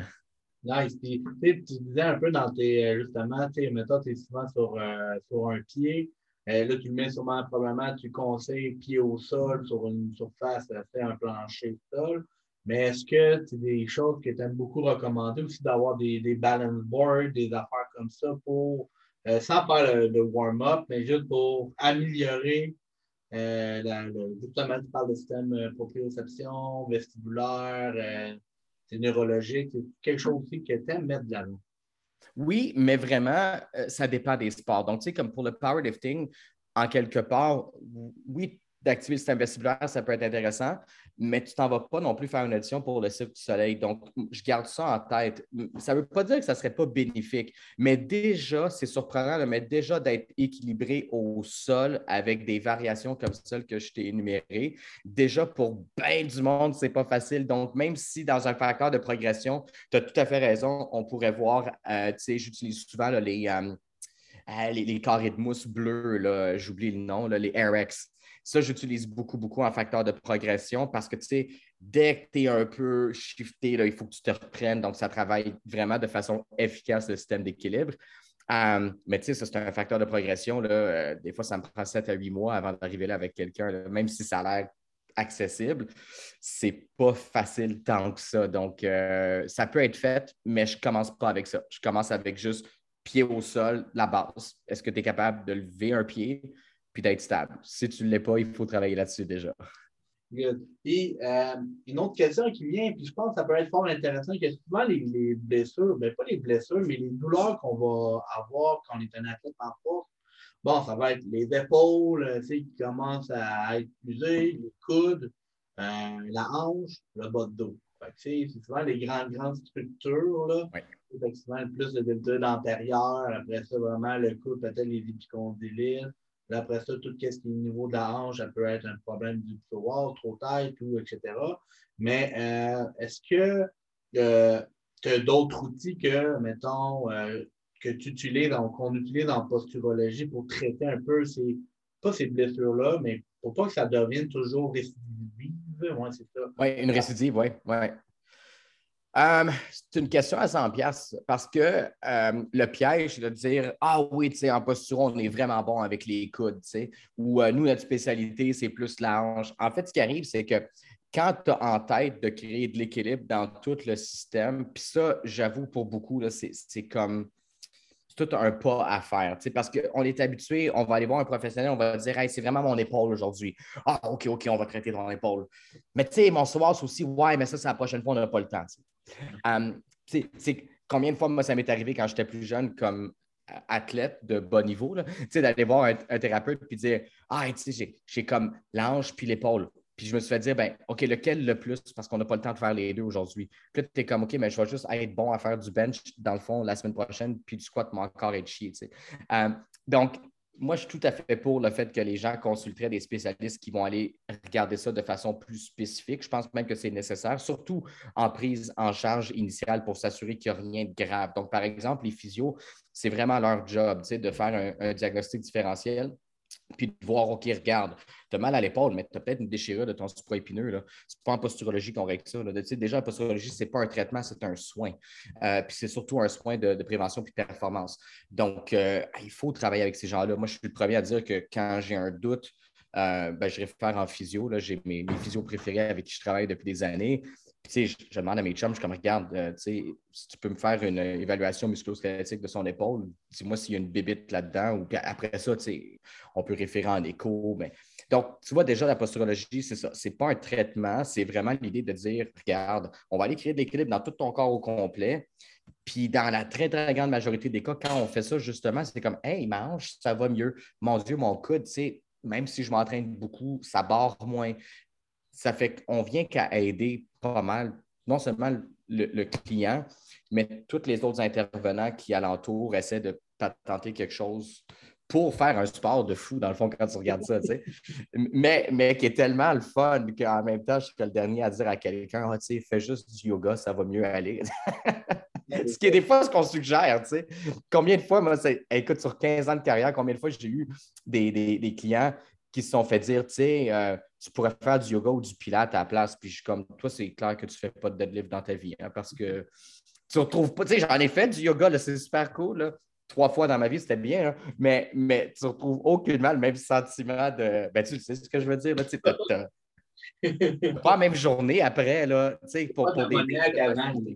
Nice. Puis, tu disais un peu dans tes, euh, justement, tu sais, tu es souvent sur, euh, sur un pied. là, tu le mets sûrement, probablement, tu conseilles pied au sol sur une surface, fait un plancher sol. Mais est-ce que c'est des choses que tu aimes beaucoup recommander aussi d'avoir des, des, balance boards, des affaires comme ça pour, sans faire le warm-up, mais juste pour améliorer euh, de système euh, proprioception, vestibulaire, euh, c'est neurologique. Quelque chose aussi que tu aimes mettre de l'avant. Oui, mais vraiment, ça dépend des sports. Donc, tu sais, comme pour le powerlifting, en quelque part, oui, d'activer le système vestibulaire, ça peut être intéressant, mais tu t'en vas pas non plus faire une audition pour le Cirque du Soleil. Donc, je garde ça en tête. Ça ne veut pas dire que ça ne serait pas bénéfique, mais déjà, c'est surprenant, mais déjà d'être équilibré au sol avec des variations comme celles que je t'ai énumérées, déjà pour bien du monde, ce n'est pas facile. Donc, même si dans un facteur de progression, tu as tout à fait raison, on pourrait voir, euh, tu sais, j'utilise souvent les, euh, euh, les, carrés de mousse bleus, j'oublie le nom, là, les RX. Ça, j'utilise beaucoup, beaucoup en facteur de progression parce que, tu sais, dès que tu es un peu shifté, là, il faut que tu te reprennes. Donc, ça travaille vraiment de façon efficace le système d'équilibre. Mais tu sais, ça, c'est un facteur de progression. Là, euh, des fois, ça me prend 7 à 8 mois avant d'arriver là avec quelqu'un, même si ça a l'air accessible. C'est pas facile tant que ça. Donc, euh, ça peut être fait, mais je commence pas avec ça. Je commence avec juste pied au sol, la base. Est-ce que tu es capable de lever un pied? Puis d'être stable. Si tu ne l'es pas, il faut travailler là-dessus déjà. Good. Puis, euh, une autre question qui vient, puis je pense que ça peut être fort intéressant, que souvent les, blessures, bien pas les blessures, mais les douleurs qu'on va avoir quand on est un athlète en force, bon, ça va être les épaules euh, qui commencent à être usées, les coudes, euh, la hanche, le bas de dos. C'est souvent les grandes, grandes structures. Là. Oui. souvent plus de débilité antérieure, après ça, vraiment le coude, peut-être les épicondyles après ça, tout ce qui est au niveau de ça peut être un problème du psoas, trop tête, ou etc. Mais euh, est-ce que euh, tu as d'autres outils que, mettons, euh, que tu utilises, qu'on utilise en posturologie pour traiter un peu ces, pas ces blessures-là, mais pour pas que ça devienne toujours récidive? Ouais, c'est ça. Oui, une récidive, oui. Ouais. Euh, c'est une question à 100 pièces parce que euh, le piège, de dire Ah oui, tu sais, en posture, on est vraiment bon avec les coudes, tu sais, ou euh, nous, notre spécialité, c'est plus la hanche. En fait, ce qui arrive, c'est que quand tu as en tête de créer de l'équilibre dans tout le système, puis ça, j'avoue, pour beaucoup, c'est comme c'est tout un pas à faire. Parce qu'on est habitué, on va aller voir un professionnel, on va dire hey, c'est vraiment mon épaule aujourd'hui. Ah, OK, OK, on va traiter ton épaule. Mais tu sais, mon soir, aussi Ouais, mais ça, c'est la prochaine fois, on n'a pas le temps. Um, combien de fois, moi, ça m'est arrivé quand j'étais plus jeune comme athlète de bas niveau, d'aller voir un, thérapeute et dire Ah, tu sais, j'ai comme l'ange puis l'épaule. Puis je me suis fait dire, ben, OK, lequel le plus parce qu'on n'a pas le temps de faire les deux aujourd'hui. Puis là, tu es comme, OK, mais je vais juste être bon à faire du bench dans le fond la semaine prochaine, puis du squat m'a encore être chier. Euh, donc, moi, je suis tout à fait pour le fait que les gens consulteraient des spécialistes qui vont aller regarder ça de façon plus spécifique. Je pense même que c'est nécessaire, surtout en prise en charge initiale pour s'assurer qu'il n'y a rien de grave. Donc, par exemple, les physios, c'est vraiment leur job de faire un diagnostic différentiel puis de voir, OK, regarde, tu as mal à l'épaule, mais tu as peut-être une déchirure de ton supraépineux. Ce n'est pas en posturologie qu'on règle ça. Déjà, la posturologie, ce n'est pas un traitement, c'est un soin. Euh, puis c'est surtout un soin de, prévention et de performance. Donc, euh, il faut travailler avec ces gens-là. Moi, je suis le premier à dire que quand j'ai un doute, euh, ben, je réfère en physio. J'ai mes, mes physios préférés avec qui je travaille depuis des années je, demande à mes chums, je comme, regarde, euh, si tu peux me faire une évaluation musculo-squelettique de son épaule, dis-moi s'il y a une bébite là-dedans, ou après ça, on peut référer en écho. Mais... Donc, tu vois, déjà, la posturologie, c'est ça. Ce n'est pas un traitement, c'est vraiment l'idée de dire, regarde, on va aller créer de l'équilibre dans tout ton corps au complet. Puis dans la très, très grande majorité des cas, quand on fait ça, justement, c'est comme, hey, mange, ça va mieux. Mon Dieu, mon coude, même si je m'entraîne beaucoup, ça barre moins ça fait qu'on vient qu'à aider pas mal, non seulement le, client, mais tous les autres intervenants qui alentour essaient de tenter quelque chose pour faire un sport de fou, dans le fond, quand tu regardes ça, tu sais. (laughs) mais, mais qui est tellement le fun qu'en même temps, je suis le dernier à dire à quelqu'un, ah, tu sais, fais juste du yoga, ça va mieux aller. (laughs) ce qui est des fois ce qu'on suggère, tu sais. Combien de fois, moi, écoute, sur 15 ans de carrière, combien de fois j'ai eu des, des clients qui se sont fait dire, tu sais, euh, tu pourrais faire du yoga ou du pilate à la place. Puis je suis comme, toi, c'est clair que tu ne fais pas de deadlift dans ta vie, hein, parce que tu ne retrouves pas, tu sais, j'en ai fait du yoga, c'est super cool, Trois fois dans ma vie, c'était bien, hein, mais, mais tu ne retrouves aucunement le même sentiment de. Ben, tu sais ce que je veux dire, là, tu sais, (laughs) pas la même journée après, là, tu sais, pour, pour des,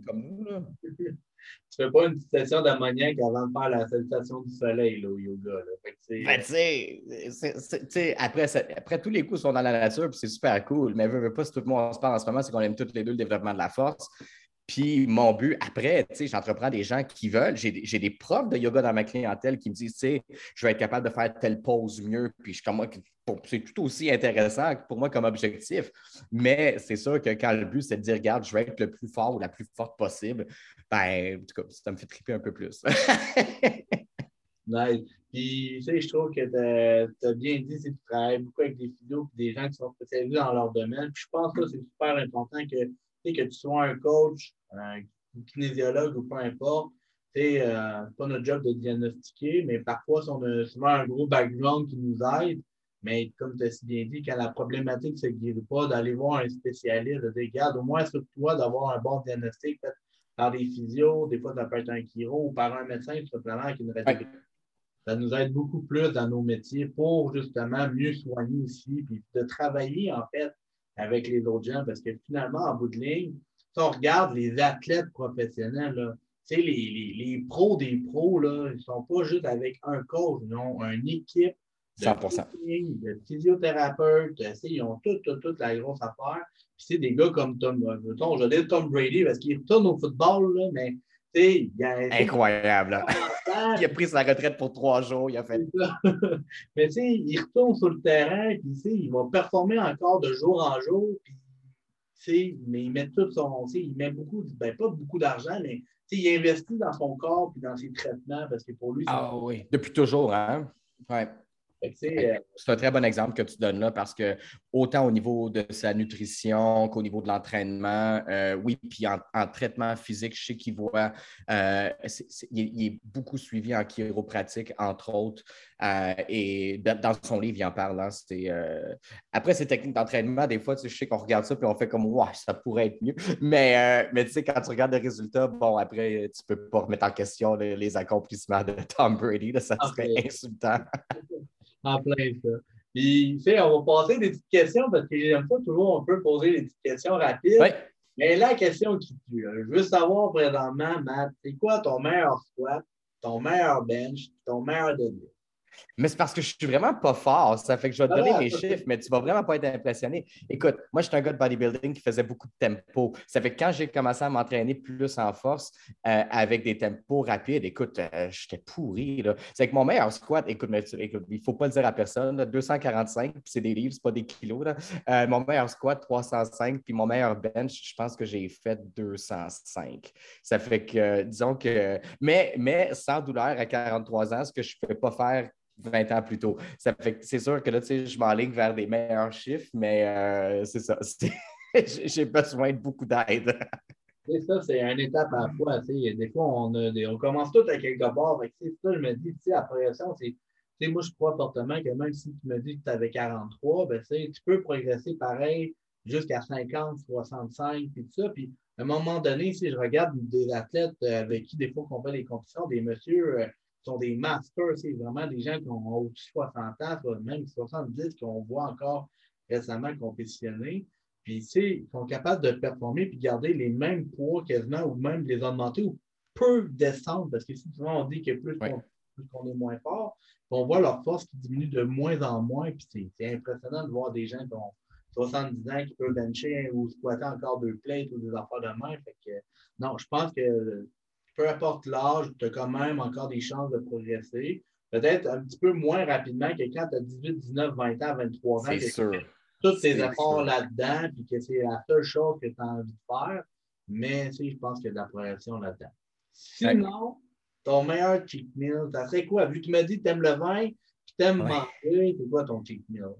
comme nous, là. Tu fais pas une session d'ammoniaque avant de faire la salutation du soleil là, au yoga. Ben, tu sais, après, après, tous les coups sont dans la nature, puis c'est super cool. Mais veux, veux pas, si tout le monde se parle en ce moment, c'est qu'on aime tous les deux le développement de la force. Puis mon but, après, tu sais, j'entreprends des gens qui veulent. J'ai des profs de yoga dans ma clientèle qui me disent, tu sais, je vais être capable de faire telle pose mieux. Puis je comme moi, c'est tout aussi intéressant pour moi comme objectif. Mais c'est sûr que quand le but, c'est de dire, regarde, je vais être le plus fort ou la plus forte possible, ben, en tout cas, ça me fait triper un peu plus. (laughs) nice. Puis, tu sais, je trouve que tu as, bien dit, c'est que tu travailles beaucoup avec des vidéos et des gens qui sont spécialisés dans leur domaine. Puis, je pense que c'est super important que que tu sois un coach, un kinésiologue ou peu importe, c'est euh, pas notre job de diagnostiquer, mais parfois, on a souvent un gros background qui nous aide. Mais comme tu as si bien dit, quand la problématique ne se guérit pas, d'aller voir un spécialiste, de dire, regarde, au moins sur toi d'avoir un bon diagnostic fait par des physios, des fois ça peut être un chiro ou par un médecin, simplement avec une radio. Ça nous aide beaucoup plus dans nos métiers pour justement mieux soigner ici, puis de travailler en fait avec les autres gens parce que finalement, en bout de ligne, si on regarde les athlètes professionnels, là, les, les, les, pros des pros, là, ils ne sont pas juste avec un coach, ils ont une équipe de, 100%. de physiothérapeutes, ils ont toute, toute, toute la grosse affaire. Puis c'est des gars comme Tom, je vais dire Tom Brady parce qu'il retourne au football, là, mais il a, Incroyable. (laughs) il a pris sa retraite pour trois jours. Il a fait. (laughs) Mais tu sais, il retourne sur le terrain, puis il va performer encore de jour en jour. Puis, mais il met tout son. Il met beaucoup, ben, pas beaucoup d'argent, mais il investit dans son corps et dans ses traitements parce que pour lui. Ah oui, depuis toujours, hein? Ouais. Euh, c'est un très bon exemple que tu donnes là parce que autant au niveau de sa nutrition qu'au niveau de l'entraînement, euh, oui, puis en, traitement physique, je sais qu'il voit, euh, il, est beaucoup suivi en chiropratique, entre autres, et dans son livre, il en parle. Hein, après, ces techniques d'entraînement, des fois, je sais qu'on regarde ça puis on fait comme, wow, ça pourrait être mieux. Mais, mais tu sais, quand tu regardes les résultats, bon, après, tu ne peux pas remettre en question les, accomplissements de Tom Brady, ça serait insultant. En plein ça. Puis, tu sais, on va passer des petites questions parce que j'aime pas toujours, on peut poser des petites questions rapides. Oui. Mais la question qui tue, je veux savoir présentement, Matt, c'est quoi ton meilleur squat, ton meilleur bench, ton meilleur deadlift? Mais c'est parce que je suis vraiment pas fort. Ça fait que je vais te donner mes chiffres, mais tu vas vraiment pas être impressionné. Écoute, moi, je suis un gars de bodybuilding qui faisait beaucoup de tempo. Ça fait que quand j'ai commencé à m'entraîner plus en force euh, avec des tempos rapides, écoute, euh, j'étais pourri. C'est que mon meilleur squat, écoute, il ne faut pas le dire à personne, 245, puis c'est des livres, c'est pas des kilos. Euh, mon meilleur squat, 305, puis mon meilleur bench, je pense que j'ai fait 205. Ça fait que, disons que. Mais, mais sans douleur à 43 ans, ce que je ne peux pas faire 20 ans plus tôt. Ça fait c'est sûr que là, tu sais, je m'enligne vers des meilleurs chiffres, mais euh, c'est ça. (laughs) J'ai besoin de beaucoup d'aide. C'est ça, c'est une étape à la fois. Des fois, on, on commence tout à quelque part. C'est ça, je me dis, tu sais, après c'est. moi, je crois fortement que même si tu me dis que tu avais 43, ben, tu peux progresser pareil jusqu'à 50, 65, puis tout ça. Puis à un moment donné, si je regarde des athlètes euh, avec qui, des fois, qu'on fait les compétitions, des messieurs euh, sont des masters, c'est vraiment des gens qui ont de 60 ans, même 70, qu'on voit encore récemment compétitionner. Puis, ils sont capables de performer puis garder les mêmes poids quasiment ou même les augmenter ou peuvent descendre parce que si souvent on dit que plus qu'on est moins fort, on voit leur force qui diminue de moins en moins. Puis c'est impressionnant de voir des gens qui ont 70 ans qui peuvent bencher ou squatter encore deux plates ou des affaires de main. Fait que, non, je pense que peu importe l'âge, tu as quand même encore des chances de progresser. Peut-être un petit peu moins rapidement que quand tu as 18, 19, 20 ans, 23 ans. C'est sûr. Tous tes efforts là-dedans, puis que c'est la seule chose que tu as envie de faire. Mais tu sais, je pense qu'il y a de la progression là-dedans. Sinon, ton meilleur cheat meal, ça serait quoi? Vu que tu m'as dit que tu aimes le vin, tu aimes manger, c'est quoi ton cheat meal?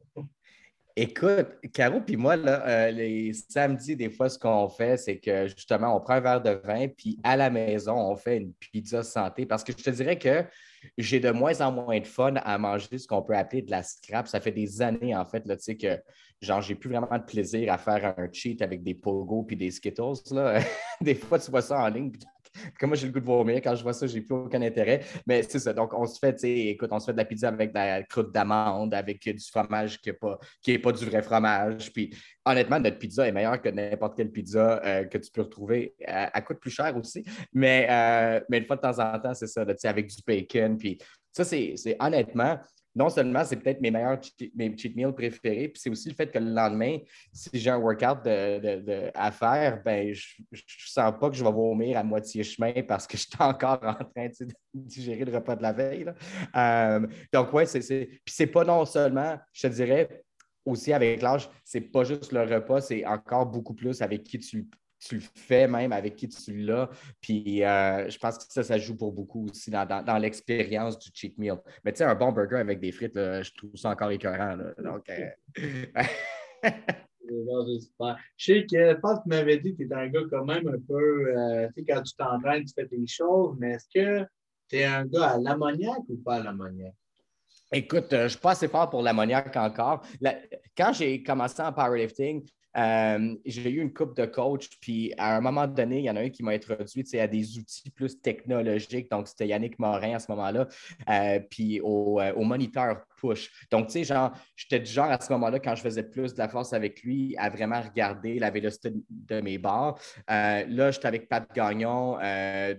Écoute, Caro puis moi, euh, les samedis, des fois, ce qu'on fait, c'est que justement, on prend un verre de vin, puis à la maison, on fait une pizza santé. Parce que je te dirais que j'ai de moins en moins de fun à manger ce qu'on peut appeler de la scrap. Ça fait des années, en fait, là, tu sais, que genre, j'ai plus vraiment de plaisir à faire un cheat avec des pogo puis des skittles. Là. (laughs) des fois, tu vois ça en ligne, (laughs) comme moi, j'ai le goût de vomir. Quand je vois ça, j'ai plus aucun intérêt. Mais c'est ça. Donc, on se fait, écoute, on se fait de la pizza avec de la croûte d'amande, avec du fromage qui n'est pas, pas du vrai fromage. Puis, honnêtement, notre pizza est meilleure que n'importe quelle pizza euh, que tu peux retrouver. Elle, coûte plus cher aussi. Mais, euh, mais une fois de temps en temps, c'est ça, avec du bacon. Puis, ça, c'est honnêtement, non seulement c'est peut-être mes meilleurs cheat, mes cheat meals préférés, puis c'est aussi le fait que le lendemain, si j'ai un workout à faire, ben, je ne sens pas que je vais vomir à moitié chemin parce que je suis encore en train de digérer le repas de la veille. Euh, donc, oui, c'est. Puis c'est pas non seulement, je te dirais, aussi avec l'âge, c'est pas juste le repas, c'est encore beaucoup plus avec qui tu tu le fais même avec qui tu l'as. Puis euh, je pense que ça, ça joue pour beaucoup aussi dans, l'expérience du cheat meal. Mais tu sais, un bon burger avec des frites, je trouve ça encore écœurant. Donc, euh, Je sais que je pense que tu m'avais dit que tu es un gars quand même un peu, euh, tu sais, quand tu t'entraînes, tu fais des choses, mais est-ce que tu es un gars à l'ammoniaque ou pas à l'ammoniaque? Écoute, je ne suis pas assez fort pour l'ammoniaque encore. quand j'ai commencé en powerlifting, euh, j'ai eu une coupe de coach, puis à un moment donné, il y en a un qui m'a introduit à des outils plus technologiques. Donc, c'était Yannick Morin à ce moment-là, euh, puis au, euh, au, moniteur push. Donc, tu sais, genre, j'étais du genre à ce moment-là, quand je faisais plus de la force avec lui, à vraiment regarder la vélocité de mes barres. là, j'étais avec Pat Gagnon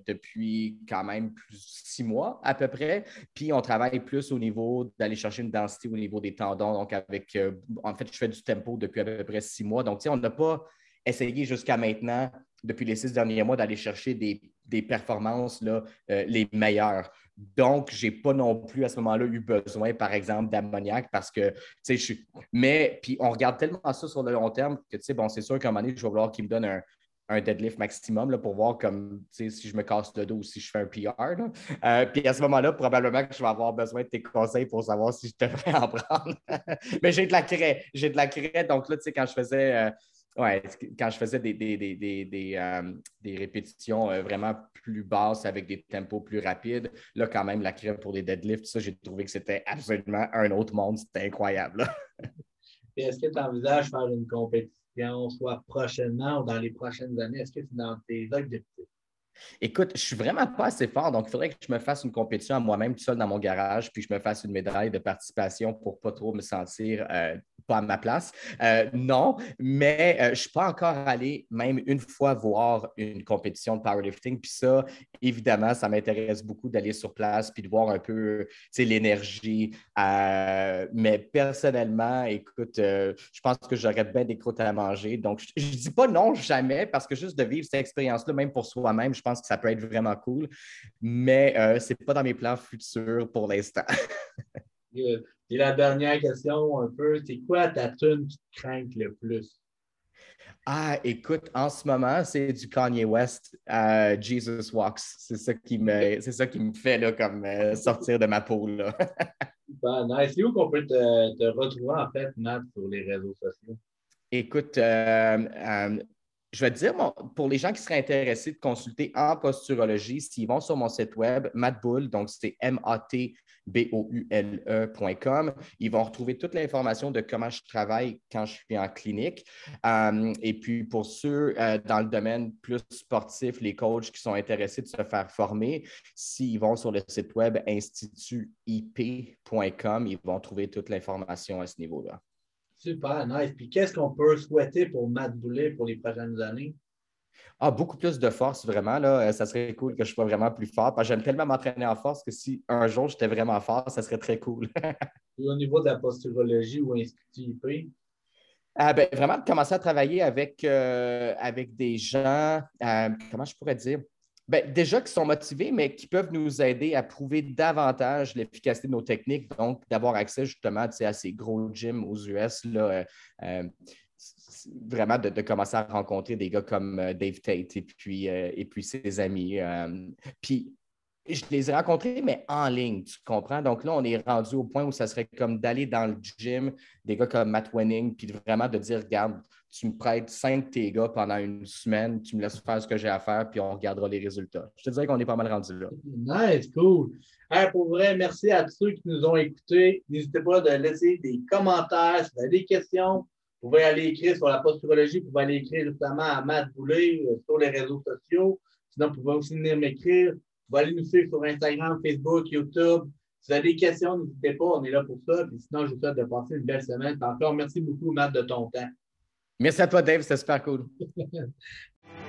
depuis quand même plus six mois à peu près. Puis, on travaille plus au niveau d'aller chercher une densité au niveau des tendons. Donc, avec, en fait, je fais du tempo depuis à peu près six mois. Donc, on n'a pas essayé jusqu'à maintenant, depuis les six derniers mois, d'aller chercher des, performances là, euh, les meilleures. Donc, je n'ai pas non plus à ce moment-là eu besoin, par exemple, d'ammoniac parce que, tu sais, je suis. Mais, puis on regarde tellement ça sur le long terme que, tu sais, bon, c'est sûr qu'à un moment donné, je vais vouloir qu'il me donne un, deadlift maximum là, pour voir comme si je me casse le dos ou si je fais un PR. Euh, puis à ce moment-là, probablement que je vais avoir besoin de tes conseils pour savoir si je devrais en prendre. (laughs) Mais j'ai de la craie. J'ai de la craie. Donc là, tu sais, quand je faisais euh, Ouais, quand je faisais des, des, euh, répétitions euh, vraiment plus basses avec des tempos plus rapides, là, quand même, la crème pour les deadlifts, ça, j'ai trouvé que c'était absolument un autre monde. C'était incroyable. Est-ce que tu envisages faire une compétition, soit prochainement ou dans les prochaines années? Est-ce que c'est dans tes objectifs? Écoute, je suis vraiment pas assez fort, donc il faudrait que je me fasse une compétition à moi-même tout seul dans mon garage, puis je me fasse une médaille de participation pour pas trop me sentir euh, pas à ma place. Euh, non, mais euh, je ne suis pas encore allé même une fois voir une compétition de powerlifting. Puis ça, évidemment, ça m'intéresse beaucoup d'aller sur place puis de voir un peu l'énergie. Euh, mais personnellement, écoute, je pense que j'aurais bien des croûtes à manger. Donc, je ne dis pas non jamais parce que juste de vivre cette expérience-là, même pour soi-même, je pense que ça peut être vraiment cool. Mais ce n'est pas dans mes plans futurs pour l'instant. (laughs) Et la dernière question, un peu, c'est quoi ta tune qui te craint le plus? Ah, écoute, en ce moment, c'est du Kanye West, euh, Jesus Walks. C'est ça qui me, c'est ça qui me fait là, comme euh, sortir de ma peau. Là. (laughs) nice. C'est où qu'on peut te, retrouver en fait, Matt, sur les réseaux sociaux? Écoute, euh, je vais te dire, pour les gens qui seraient intéressés de consulter en posturologie, s'ils vont sur mon site web, Matt Bull, donc c'est M-A-T B-O-U-L-E.com. Ils vont retrouver toute l'information de comment je travaille quand je suis en clinique. Euh, et puis, pour ceux euh, dans le domaine plus sportif, les coachs qui sont intéressés de se faire former, s'ils vont sur le site web institutip.com, ils vont trouver toute l'information à ce niveau-là. Super, nice. Puis, qu'est-ce qu'on peut souhaiter pour Matt Boulet pour les prochaines années? Ah, beaucoup plus de force, vraiment. Là. Euh, ça serait cool que je sois vraiment plus fort. Parce que j'aime tellement m'entraîner en force que si un jour j'étais vraiment fort, ça serait très cool. (laughs) au niveau de la posturologie ou Institut IP? Ah, ben, vraiment, commencer à travailler avec, euh, avec des gens, euh, comment je pourrais dire? Ben, déjà qui sont motivés, mais qui peuvent nous aider à prouver davantage l'efficacité de nos techniques, donc d'avoir accès justement à ces gros gyms aux US. Là, vraiment de, commencer à rencontrer des gars comme euh, Dave Tate et puis, euh, et puis ses amis. Euh, puis je les ai rencontrés, mais en ligne, tu comprends? Donc là, on est rendu au point où ça serait comme d'aller dans le gym, des gars comme Matt Wenning, puis vraiment de dire, regarde, tu me prêtes cinq de tes gars pendant une semaine, tu me laisses faire ce que j'ai à faire, puis on regardera les résultats. Je te dirais qu'on est pas mal rendu là. Nice, cool. pour vrai, merci à tous ceux qui nous ont écoutés. N'hésitez pas à laisser des commentaires si vous avez des questions. Vous pouvez aller écrire sur la posturologie, vous pouvez aller écrire justement à Matt Boulay euh, sur les réseaux sociaux. Sinon, vous pouvez aussi venir m'écrire. Vous pouvez aller nous suivre sur Instagram, Facebook, YouTube. Si vous avez des questions, n'hésitez pas, on est là pour ça. Puis sinon, je vous souhaite de passer une belle semaine. Encore, merci beaucoup, Matt, de ton temps. Merci à toi, Dave, c'était super cool. (laughs)